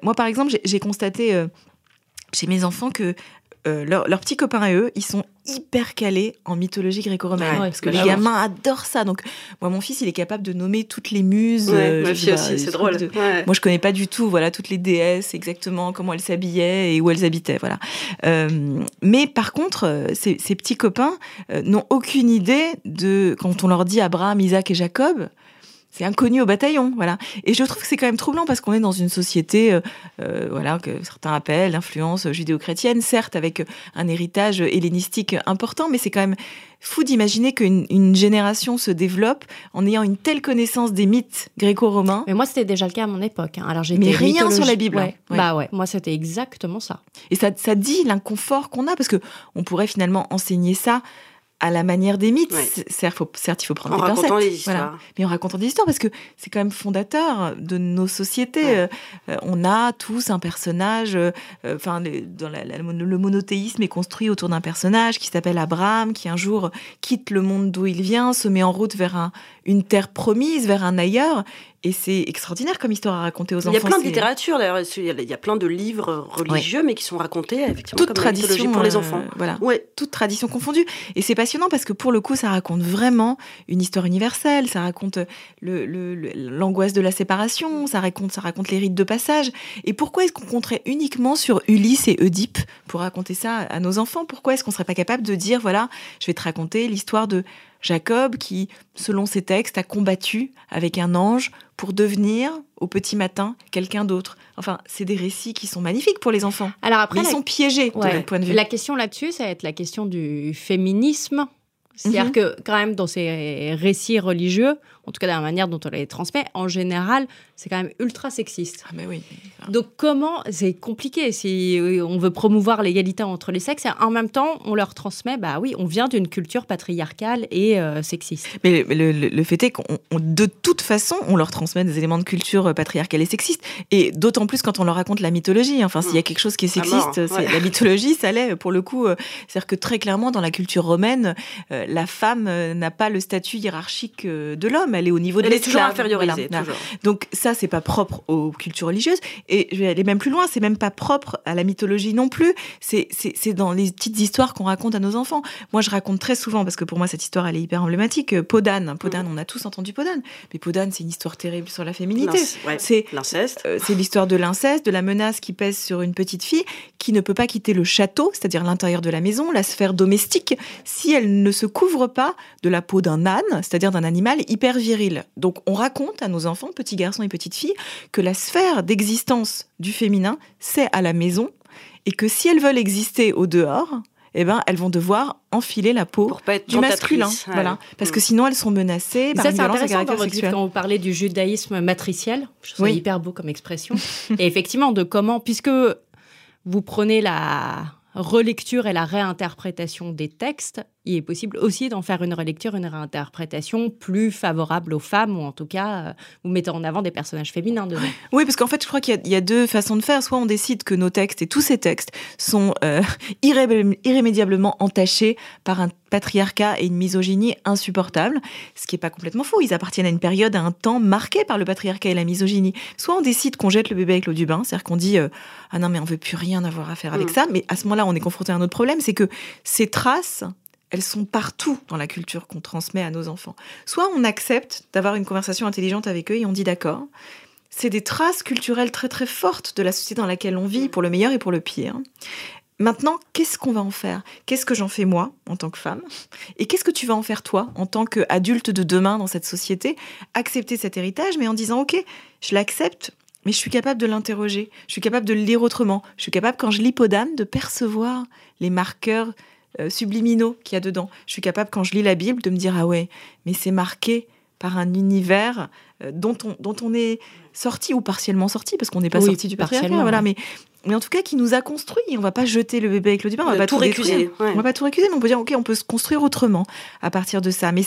Moi, par exemple, j'ai- constaté chez mes enfants que euh, leurs leurs petits copains et eux, ils sont hyper calés en mythologie gréco-romaine. Ouais, parce que bah les gamins adorent ça. Donc, moi, mon fils, il est capable de nommer toutes les muses. Ouais, euh, ma fille pas, aussi, c'est drôle. de- Ouais. moi, je connais pas du tout, voilà, toutes les déesses, exactement comment elles s'habillaient et où elles habitaient, voilà. Euh, mais par contre, ces, ces petits copains n'ont aucune idée de quand on leur dit Abraham, Isaac et Jacob. C'est inconnu au bataillon, voilà. Et je trouve que c'est quand même troublant parce qu'on est dans une société, euh, euh, voilà, que certains appellent l'influence judéo-chrétienne, certes avec un héritage hellénistique important, mais c'est quand même fou d'imaginer qu'une une génération se développe en ayant une telle connaissance des mythes gréco-romains. Mais moi, c'était déjà le cas à mon époque. hein. Alors, Mais rien sur la Bible, Ouais. hein. Ouais. Bah ouais, moi, c'était exactement ça. Et ça, ça dit l'inconfort qu'on a parce que on pourrait finalement enseigner ça à la manière des mythes. Ouais. Certes, faut, certes, il faut prendre En des racontant pincettes, les histoires. voilà. Mais en racontant des histoires, parce que c'est quand même fondateur de nos sociétés. Ouais. Euh, on a tous un personnage, euh, euh, enfin, dans la- la- le monothéisme est construit autour d'un personnage qui s'appelle Abraham, qui un jour quitte le monde d'où il vient, se met en route vers un- une terre promise, vers un ailleurs. Et c'est extraordinaire comme histoire à raconter aux Il enfants. y a plein de littérature d'ailleurs, il y a- il plein de livres religieux, mais qui sont racontés effectivement toute comme tradition pour les euh, enfants. voilà. Ouais, toute tradition confondue. Et c'est passionnant parce que pour le coup, ça raconte vraiment une histoire universelle. Ça raconte le- le- le- l'angoisse de la séparation. Ça raconte, ça raconte les rites de passage. Et pourquoi est-ce qu'on compterait uniquement sur Ulysse et Oedipe pour raconter ça à nos enfants? Pourquoi est-ce qu'on serait pas capable de dire voilà, je vais te raconter l'histoire de Jacob qui, selon ses textes, a combattu avec un ange pour devenir au petit matin quelqu'un d'autre. Enfin, c'est des récits qui sont magnifiques pour les enfants. Alors après, Mais ils la- sont piégés de notre point de vue. La question là-dessus, ça va être la question du féminisme. C'est-à-dire Mhm. que quand même dans ces récits religieux, en tout cas dans la manière dont on les transmet, en général, c'est quand même ultra sexiste. Ah mais oui. Donc comment c'est compliqué si on veut promouvoir l'égalité entre les sexes et en même temps on leur transmet bah oui on vient d'une culture patriarcale et euh, sexiste. Mais le, le- le- le fait est qu'on on- de toute façon, on leur transmet des éléments de culture euh, patriarcale et sexiste. Et d'autant plus quand on leur raconte la mythologie. Enfin, s'il y a quelque chose qui est mort, sexiste, c'est ouais. la mythologie, ça l'est pour le coup. euh, C'est-à-dire que très clairement, dans la culture romaine, euh, la femme n'a pas le statut hiérarchique de l'homme. Elle est au niveau de elle est toujours l'esclave. infériorisée. Voilà. toujours. Donc ça, c'est pas propre aux cultures religieuses. Et je vais aller même plus loin, c'est même pas propre à la mythologie non plus. C'est dans les petites histoires qu'on raconte à nos enfants. Moi, je raconte très souvent, parce que pour moi, cette histoire, elle est hyper emblématique. euh, Podane. Podane, on a tous entendu Podane. Mais Podane, c'est une histoire terrible sur la féminité. Ouais, C'est L'inceste. euh, c'est l'histoire de l'inceste, de la menace qui pèse sur une petite fille qui ne peut pas quitter le château, c'est-à-dire l'intérieur de la maison, la sphère domestique, si elle ne se couvre pas de la peau d'un âne, c'est-à-dire d'un animal hyper viril. Donc on raconte à nos enfants, petits garçons et petites filles, que la sphère d'existence du féminin, c'est à la maison, et que si elles veulent exister au dehors, eh ben, elles vont devoir enfiler la peau Pour pas être du masculin. Ouais. Voilà. Parce que Mm. sinon, elles sont menacées par ça une c'est violence à intéressant dans caractère votre livre sexuel. quand vous parlez du judaïsme matriciel. Je trouve ça hyper beau comme expression. et effectivement de comment puisque vous prenez la relecture et la réinterprétation des textes, il est possible aussi d'en faire une relecture, une réinterprétation plus favorable aux femmes, ou en tout cas, euh, vous mettez en avant des personnages féminins dedans. Oui, parce qu'en fait, je crois qu'il y, a- il y a deux façons de faire. Soit on décide que nos textes et tous ces textes sont euh, irré- irrémédiablement entachés par un patriarcat et une misogynie insupportable, ce qui est pas complètement faux. Ils appartiennent à une période, à un temps marqué par le patriarcat et la misogynie. Soit on décide qu'on jette le bébé avec l'eau du bain, c'est-à-dire qu'on dit euh, ah non mais on veut plus rien avoir à faire avec Mm. ça. Mais à ce moment-là, on est confronté à un autre problème, c'est que ces traces elles sont partout dans la culture qu'on transmet à nos enfants. Soit on accepte d'avoir une conversation intelligente avec eux et on dit d'accord, c'est des traces culturelles très très fortes de la société dans laquelle on vit, pour le meilleur et pour le pire. Maintenant, qu'est-ce qu'on va en faire? Qu'est-ce que j'en fais moi en tant que femme? Et qu'est-ce que tu vas en faire toi en tant qu'adulte de demain dans cette société? Accepter cet héritage, mais en disant ok, je l'accepte, mais je suis capable de l'interroger, je suis capable de le lire autrement, je suis capable quand je lis Podane de percevoir les marqueurs euh, subliminaux qu'il y a dedans. Je suis capable quand je lis la Bible de me dire ah ouais, mais c'est marqué par un univers euh, dont on dont on est sorti ou partiellement sorti parce qu'on n'est pas Oui, sorti du patriarcat partiellement, voilà mais mais en tout cas qui nous a construit on va pas jeter le bébé avec l'eau du bain on va pas tout récuser, ouais. on va pas tout récuser mais on peut dire ok on peut se construire autrement à partir de ça mais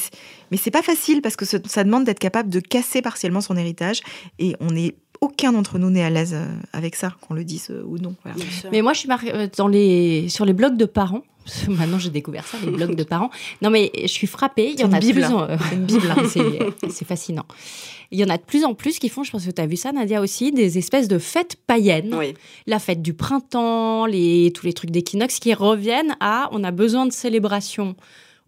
mais c'est pas facile parce que ce- ça demande d'être capable de casser partiellement son héritage et on est aucun d'entre nous n'est à l'aise euh, avec ça qu'on le dise euh, ou non voilà. Mais moi, je suis mar- euh, dans les, sur les blogs de parents. Maintenant, j'ai découvert ça, les blogs de parents. Non, mais je suis frappée. Il y C'est en a de plus en C'est une Bible. c'est c'est fascinant. Il y en a de plus en plus qui font, je pense que tu as vu ça, Nadia aussi, des espèces de fêtes païennes. Oui. La fête du printemps, les, tous les trucs d'équinoxe qui reviennent à on a besoin de célébration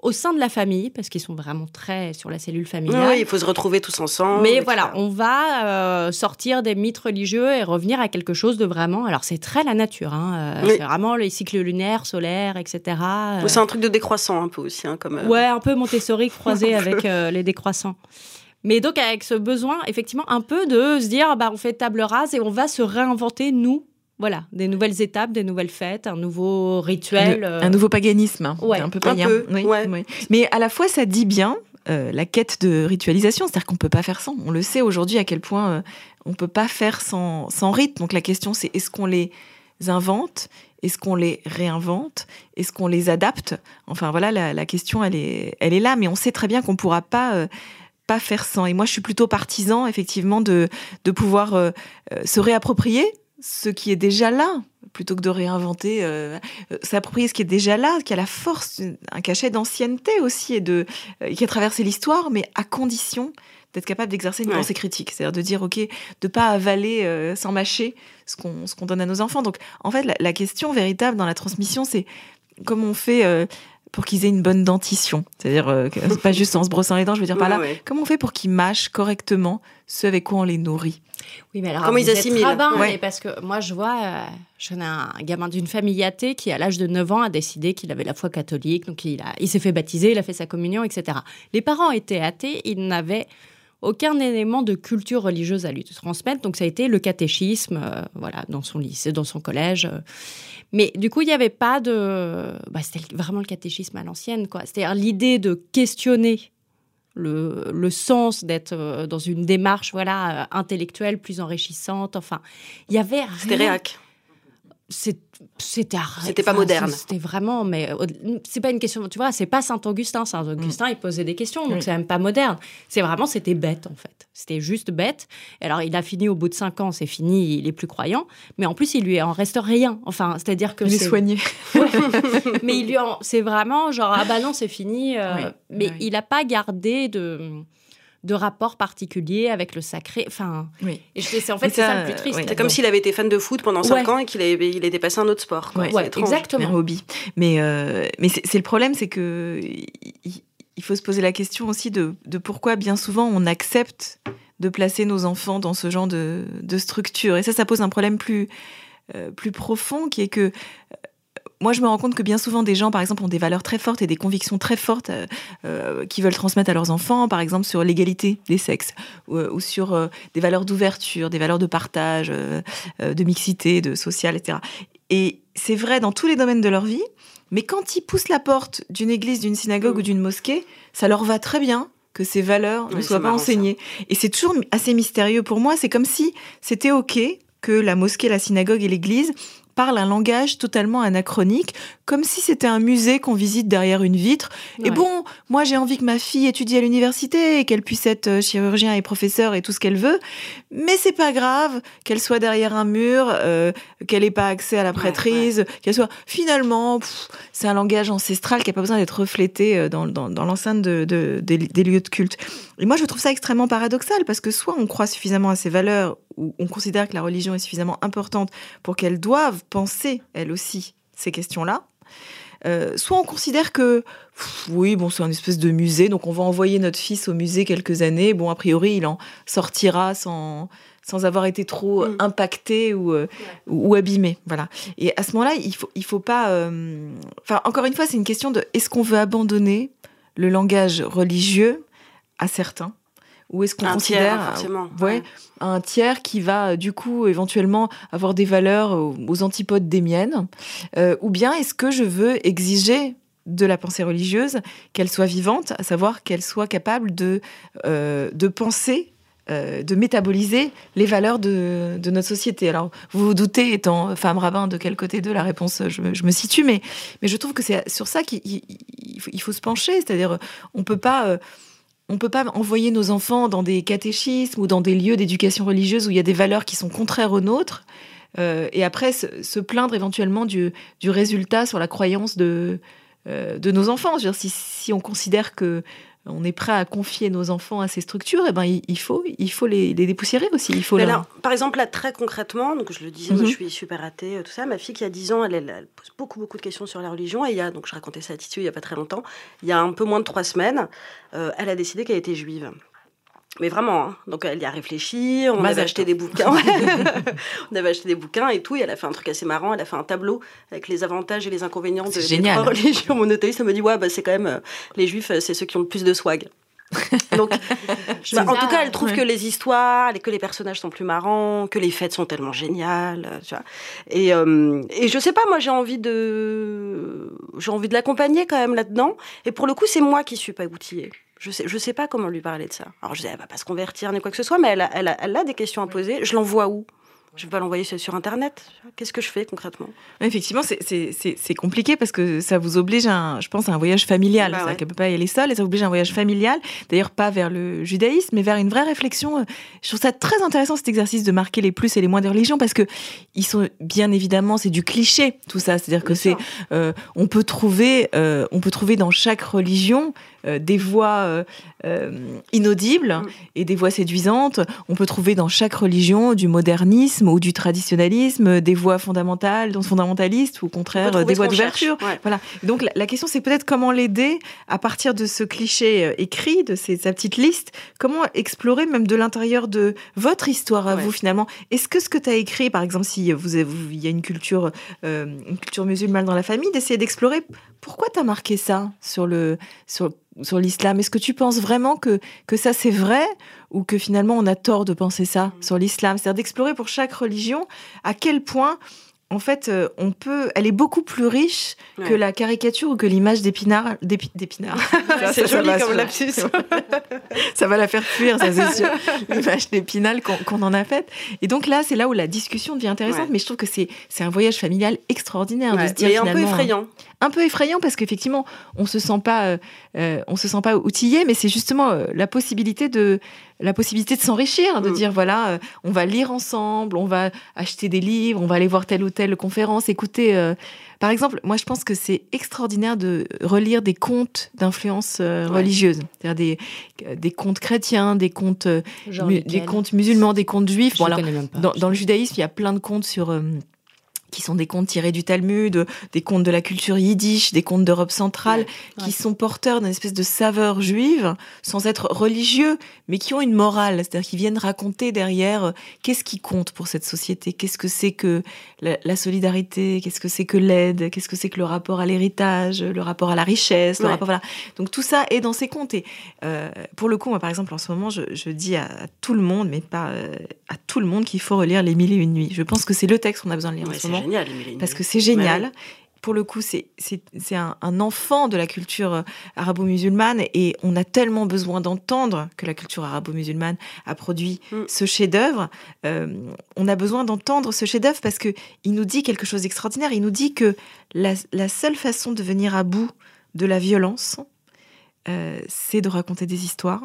au sein de la famille, parce qu'ils sont vraiment très sur la cellule familiale. Oui, il faut se retrouver tous ensemble. Mais voilà, on va euh, sortir des mythes religieux et revenir à quelque chose de vraiment. Alors, c'est très la nature. Hein, euh, Oui. C'est vraiment les cycles lunaires, solaires, etc. euh, C'est un truc de décroissant un peu aussi, hein, comme. euh, Ouais, un peu Montessori croisé avec les décroissants. Mais donc avec ce besoin, effectivement, un peu de se dire, bah, on fait table rase et on va se réinventer, nous, voilà, des nouvelles étapes, des nouvelles fêtes, un nouveau rituel. Un, un nouveau paganisme, hein. Ouais, un peu un païen. peu, Oui, ouais. oui. Mais à la fois, ça dit bien euh, la quête de ritualisation, c'est-à-dire qu'on peut pas faire sans. On le sait aujourd'hui à quel point euh, on peut pas faire sans, sans rite. Donc la question, c'est est-ce qu'on les invente? Est-ce qu'on les réinvente? Est-ce qu'on les adapte? Enfin voilà, la, la question, elle est, elle est là, mais on sait très bien qu'on pourra pas. euh, pas faire sans. Et moi, je suis plutôt partisan, effectivement, de, de pouvoir euh, euh, se réapproprier ce qui est déjà là, plutôt que de réinventer, euh, euh, s'approprier ce qui est déjà là, qui a la force, un cachet d'ancienneté aussi, et de, euh, qui a traversé l'histoire, mais à condition d'être capable d'exercer une Ouais. pensée critique. C'est-à-dire de dire, OK, de pas avaler euh, sans mâcher ce qu'on donne à nos enfants. Donc, en fait, la, la question véritable dans la transmission, c'est comment on fait pour qu'ils aient une bonne dentition. C'est-à-dire, euh, c'est pas juste en se brossant les dents, je veux dire par là, Ouais, comment on fait pour qu'ils mâchent correctement ce avec quoi on les nourrit? Oui, mais alors, Comment ils assimilent. rabbin, Ouais. mais parce que moi, je vois, euh, je connais un gamin d'une famille athée qui, à l'âge de 9 ans, a décidé qu'il avait la foi catholique, donc il, a, il s'est fait baptiser, il a fait sa communion, etc. Les parents étaient athées, ils n'avaient aucun élément de culture religieuse à lui transmettre, donc ça a été le catéchisme, euh, voilà, dans son lycée, dans son collège. Mais du coup, il n'y avait pas de... Bah, C'était vraiment le catéchisme à l'ancienne, quoi. C'est-à-dire l'idée de questionner le, le sens d'être euh, dans une démarche voilà euh, intellectuelle plus enrichissante. Enfin, il y avait C'était réac. C'est- C'était C'était pas moderne. C'était vraiment, mais c'est pas une question. Tu vois, c'est pas Saint Augustin. Saint Augustin, il posait des questions, donc Oui. c'est même pas moderne. C'est vraiment, c'était bête en fait. C'était juste bête. Et alors, il a fini au bout de cinq ans, c'est fini, il est plus croyant. Mais en plus, il lui en reste rien. Enfin, c'est-à-dire que Il est c'est soigné. mais il lui en- c'est vraiment genre ah bah non c'est fini euh, Oui, mais oui. il n'a pas gardé de de rapport particulier avec le sacré enfin Oui. et je- c'est en fait c'est ça, ça le plus triste oui. C'est comme s'il avait été fan de foot pendant 5 Ouais. ans et qu'il avait, il était passé à un autre sport. quoi. Ouais, C'est ouais étrange. un exactement hobby. Mais, euh, mais c'est c'est le problème, c'est que il, il faut se poser la question aussi de, de pourquoi bien souvent on accepte de placer nos enfants dans ce genre de, de structure. Et ça, ça pose un problème plus, euh, plus profond qui est que euh, moi, je me rends compte que bien souvent, des gens, par exemple, ont des valeurs très fortes et des convictions très fortes euh, euh, qui veulent transmettre à leurs enfants, par exemple, sur l'égalité des sexes ou, euh, ou sur euh, des valeurs d'ouverture, des valeurs de partage, de mixité, de social, etc. Et c'est vrai dans tous les domaines de leur vie, mais quand ils poussent la porte d'une église, d'une synagogue Mm. ou d'une mosquée, ça leur va très bien que ces valeurs ne soient pas ça. enseignées. Et c'est toujours assez mystérieux pour moi. C'est comme si c'était OK que la mosquée, la synagogue et l'église parlent un langage totalement anachronique, comme si c'était un musée qu'on visite derrière une vitre. Et bon, moi j'ai envie que ma fille étudie à l'université et qu'elle puisse être euh, chirurgien et professeur et tout ce qu'elle veut, mais c'est pas grave qu'elle soit derrière un mur, euh, qu'elle ait pas accès à la prêtrise, qu'elle soit finalement, c'est un langage ancestral qui a pas besoin d'être reflété euh, dans, dans, dans l'enceinte de, de- des, des lieux de culte. Et moi je trouve ça extrêmement paradoxal parce que soit on croit suffisamment à ces valeurs ou on considère que la religion est suffisamment importante pour qu'elles doivent penser elles aussi ces questions-là. Euh, soit on considère que pff, oui, bon, c'est un espèce de musée, donc on va envoyer notre fils au musée quelques années. Bon, a priori, il en sortira sans, sans avoir été trop Mm. impacté ou, euh, ou, ou abîmé. Voilà. Et à ce moment-là, il faut, il faut pas. euh, Enfin, encore une fois, c'est une question de est-ce qu'on veut abandonner le langage religieux à certains? Ou est-ce qu'on considère tiers, forcément. ouais, un tiers qui va euh, du coup éventuellement avoir des valeurs euh, aux antipodes des miennes Euh, Ou bien est-ce que je veux exiger de la pensée religieuse qu'elle soit vivante, à savoir qu'elle soit capable de, euh, de penser euh, de métaboliser les valeurs de, de notre société. Alors, vous vous doutez, étant femme rabbin, de quel côté de la réponse je, me- je me situe, mais, mais je trouve que c'est sur ça qu'il il- il faut, il faut se pencher. C'est-à-dire, on peut pas... euh, on peut pas envoyer nos enfants dans des catéchismes ou dans des lieux d'éducation religieuse où il y a des valeurs qui sont contraires aux nôtres, euh, et après se, plaindre éventuellement du, résultat sur la croyance de, euh, de nos enfants. Dire, si on considère que on est prêt à confier nos enfants à ces structures, eh ben, il, faut, il faut les, les dépoussiérer aussi. Il faut Mais leur- alors, par exemple, là, très concrètement, donc je le disais, moi, Mhm. je suis super athée, euh, tout ça. Ma fille qui a 10 ans, elle, elle, elle pose beaucoup, beaucoup de questions sur la religion. Et il y a, donc je racontais ça à Titu il y a pas très longtemps, il y a un peu moins de trois semaines, euh, elle a décidé qu'elle était juive. Mais vraiment, hein. donc elle y a réfléchi, on avait acheté tov. des bouquins, on avait acheté des bouquins et tout, et elle a fait un truc assez marrant, elle a fait un tableau avec les avantages et les inconvénients de C'est des génial. trois religions monothéistes. Elle me dit, ouais, bah, c'est quand même, euh, les juifs, euh, c'est ceux qui ont le plus de swag. Donc, bah, en tout cas, elle trouve ouais. que les histoires, que les personnages sont plus marrants, que les fêtes sont tellement géniales, euh, tu vois. Et, euh, et je sais pas, moi, j'ai envie de, j'ai envie de l'accompagner quand même là-dedans. Et pour le coup, c'est moi qui suis pas outillée. Je sais, je sais pas comment lui parler de ça. Alors, je dis, elle va pas se convertir ni quoi que ce soit, mais elle a, elle a, elle a des questions à poser. Je l'envoie où? Je vais pas l'envoyer sur Internet. Qu'est-ce que je fais concrètement? Effectivement, c'est- compliqué parce que ça vous oblige, à un, je pense, à un voyage familial. Bah ouais. qu'elle peut pas y aller seule et ça oblige à un voyage familial. D'ailleurs, pas vers le judaïsme, mais vers une vraie réflexion. Je trouve ça très intéressant cet exercice de marquer les plus et les moins des religions parce que ils sont bien évidemment, c'est du cliché tout ça. C'est-à-dire que c'est, euh, on peut trouver, euh, on peut trouver dans chaque religion des voix euh, euh, inaudibles Mm. et des voix séduisantes. On peut trouver dans chaque religion du modernisme ou du traditionnalisme, des voix fondamentales, donc fondamentalistes ou au contraire des voix d'ouverture. Ouais. Voilà. Donc la, la question c'est peut-être comment l'aider à partir de ce cliché euh, écrit, de ces, sa petite liste, comment explorer même de l'intérieur de votre histoire à Ouais. vous finalement? Est-ce que ce que tu as écrit, par exemple, si vous il y a une culture, euh, une culture musulmane dans la famille, d'essayer d'explorer pourquoi tu as marqué ça sur le sur sur l'islam Est-ce que tu penses vraiment que que ça c'est vrai ou que finalement on a tort de penser ça Mm. sur l'islam? C'est-à-dire d'explorer pour chaque religion à quel point en fait, euh, on peut, elle est beaucoup plus riche que la caricature ou que l'image d'épinard, d'épi- d'épinard. Ça, C'est ça, ça joli va, comme ça. lapsus. ça va la faire fuir, ça c'est sûr. L'image d'épinal qu'on en a faite. Et donc là, c'est là où la discussion devient intéressante. Ouais. Mais je trouve que c'est c'est un voyage familial extraordinaire de Ouais, se dire mais un peu effrayant. un peu effrayant parce qu'effectivement on se sent pas euh, euh, on se sent pas outillé mais c'est justement euh, la possibilité de la possibilité de s'enrichir de Mm. dire voilà euh, on va lire ensemble on va acheter des livres on va aller voir telle ou telle conférence écouter euh, par exemple moi je pense que c'est extraordinaire de relire des contes d'influence euh, Ouais. religieuse c'est-à-dire des des contes chrétiens des contes des contes musulmans des contes juifs Bon, alors, connais même pas. dans, dans le judaïsme, il y a plein de contes sur qui sont des contes tirés du Talmud, des contes de la culture yiddish, des contes d'Europe centrale, Ouais. qui sont porteurs d'une espèce de saveur juive, sans être religieux, mais qui ont une morale, c'est-à-dire qui viennent raconter derrière euh, qu'est-ce qui compte pour cette société, qu'est-ce que c'est que la, la solidarité, qu'est-ce que c'est que l'aide, qu'est-ce que c'est que le rapport à l'héritage, le rapport à la richesse, le Ouais. rapport voilà. Donc tout ça est dans ces contes. Et euh, pour le coup, moi par exemple en ce moment, je, je dis à, à tout le monde, mais pas euh, à tout le monde, qu'il faut relire Les Mille et Une Nuits. Je pense que c'est le texte qu'on a besoin de lire Ouais, en ce c'est moment génial, les milléniaux. parce que c'est génial. Ouais. Pour le coup, c'est un, un enfant de la culture euh, arabo-musulmane et on a tellement besoin d'entendre que la culture arabo-musulmane a produit Mm. ce chef-d'œuvre. Euh, on a besoin d'entendre ce chef-d'œuvre parce que il nous dit quelque chose d'extraordinaire. Il nous dit que la, la seule façon de venir à bout de la violence, euh, c'est de raconter des histoires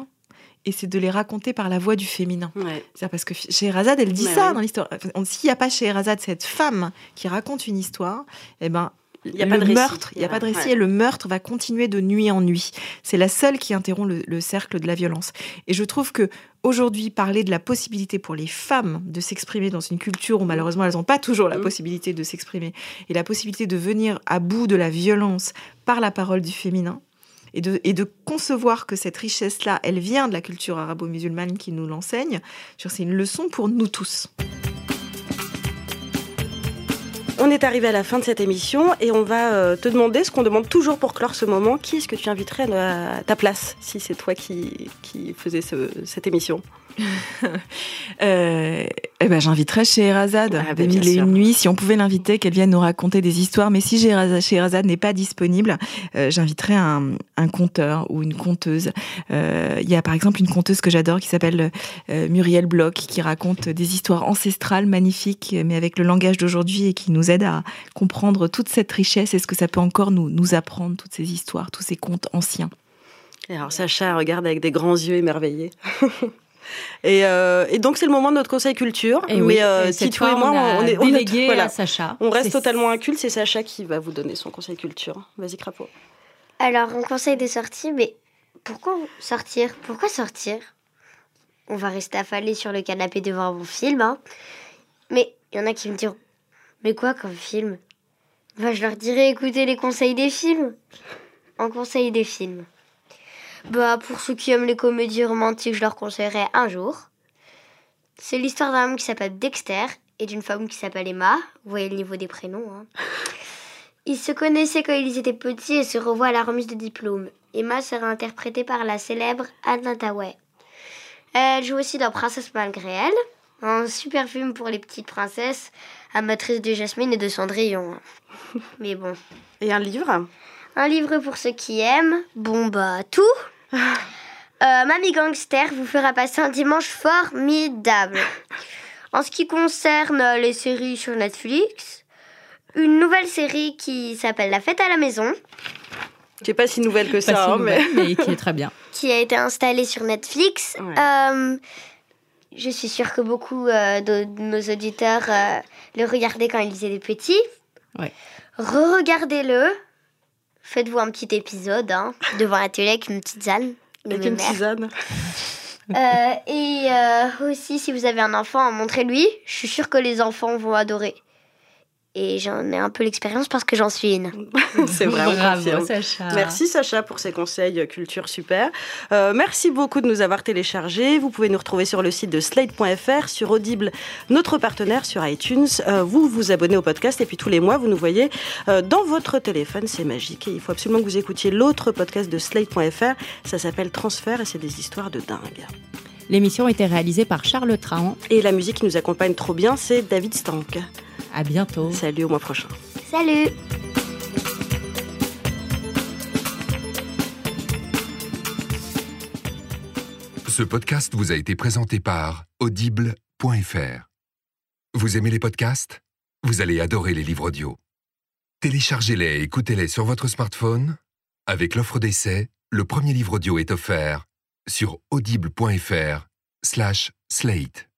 et c'est de les raconter par la voix du féminin. Ouais. C'est parce que Scheherazade, elle dit Mais ça dans l'histoire. S'il n'y a pas Scheherazade, cette femme qui raconte une histoire, eh ben, Il y a le pas de récit. meurtre, il n'y a pas de récit ouais. et le meurtre va continuer de nuit en nuit. C'est la seule qui interrompt le, le cercle de la violence. Et je trouve que aujourd'hui, parler de la possibilité pour les femmes de s'exprimer dans une culture où malheureusement elles n'ont pas toujours la Mm. possibilité de s'exprimer et la possibilité de venir à bout de la violence par la parole du féminin. Et de, et de concevoir que cette richesse-là, elle vient de la culture arabo-musulmane qui nous l'enseigne, c'est une leçon pour nous tous. On est arrivé à la fin de cette émission et on va euh, te demander ce qu'on demande toujours pour clore ce moment. Qui est-ce que tu inviterais à ta place si c'est toi qui, faisais ce- cette émission? Euh, eh ben, j'inviterais Scheherazade Ah, bah, des Mille et. Une Nuits. Si on pouvait l'inviter, qu'elle vienne nous raconter des histoires. Mais si Scheherazade, n'est pas disponible, euh, j'inviterais un, un conteur ou une conteuse. Euh, Il y a par exemple une conteuse que j'adore qui s'appelle euh, Muriel Bloch, qui raconte des histoires ancestrales magnifiques, mais avec le langage d'aujourd'hui et qui nous aide à comprendre toute cette richesse et ce que ça peut encore nous, nous apprendre, toutes ces histoires, tous ces contes anciens. Et alors Sacha regarde avec des grands yeux émerveillés. et, euh, et donc c'est le moment de notre conseil culture. Et mais oui, euh, et Titou moi, on, a on est, on est- voilà. à Sacha. On reste totalement inculte, c'est Sacha qui va vous donner son conseil culture. Vas-y Crapaud. Alors, on conseille de sortir, mais pourquoi sortir? Pourquoi sortir? On va rester affalé sur le canapé devant mon film, hein. Mais il y en a qui me diront Mais quoi comme film? Moi, je leur dirais écoutez les conseils des films. En conseil des films. Bah, pour ceux qui aiment les comédies romantiques, je leur conseillerais un jour. C'est l'histoire d'un homme qui s'appelle Dexter et d'une femme qui s'appelle Emma. Vous voyez le niveau des prénoms, hein. Ils se connaissaient quand ils étaient petits et se revoient à la remise de diplôme. Emma sera interprétée par la célèbre Anne Hathaway. Elle joue aussi dans Princesse malgré elle, un super film pour les petites princesses, amatrices de Jasmine et de Cendrillon. Mais bon. Et un livre? Un livre pour ceux qui aiment. Bon bah tout. Euh, Mamie Gangster vous fera passer un dimanche formidable. En ce qui concerne les séries sur Netflix, une nouvelle série qui s'appelle La fête à la maison, qui est pas si nouvelle que Pas ça, si hein, mais... nouvelle, mais qui est très bien. qui a été installée sur Netflix. Ouais. Euh, je suis sûre que beaucoup euh, de, de nos auditeurs euh, le regardaient quand ils étaient petits. Ouais. Re-regardez-le. Faites-vous un petit épisode hein, devant la télé avec une petite de avec une tisane. Euh, et euh, aussi, si vous avez un enfant, montrez-lui. Je suis sûre que les enfants vont adorer. Et j'en ai un peu l'expérience parce que j'en suis une. C'est vrai, on confirme. Sacha. Merci Sacha pour ces conseils euh, culture super. Euh, merci beaucoup de nous avoir téléchargés. Vous pouvez nous retrouver sur le site de slate.fr, sur Audible, notre partenaire sur iTunes. Euh, vous vous abonnez au podcast et puis tous les mois vous nous voyez euh, dans votre téléphone. C'est magique et il faut absolument que vous écoutiez l'autre podcast de slate.fr. Ça s'appelle Transfert et c'est des histoires de dingue. L'émission a été réalisée par Charles Trahan. Et la musique qui nous accompagne trop bien, c'est David Stank. À bientôt. Salut au mois prochain. Salut Ce podcast vous a été présenté par Audible.fr. Vous aimez les podcasts? Vous allez adorer les livres audio. Téléchargez-les et écoutez-les sur votre smartphone. Avec l'offre d'essai, le premier livre audio est offert sur audible.fr slash slate.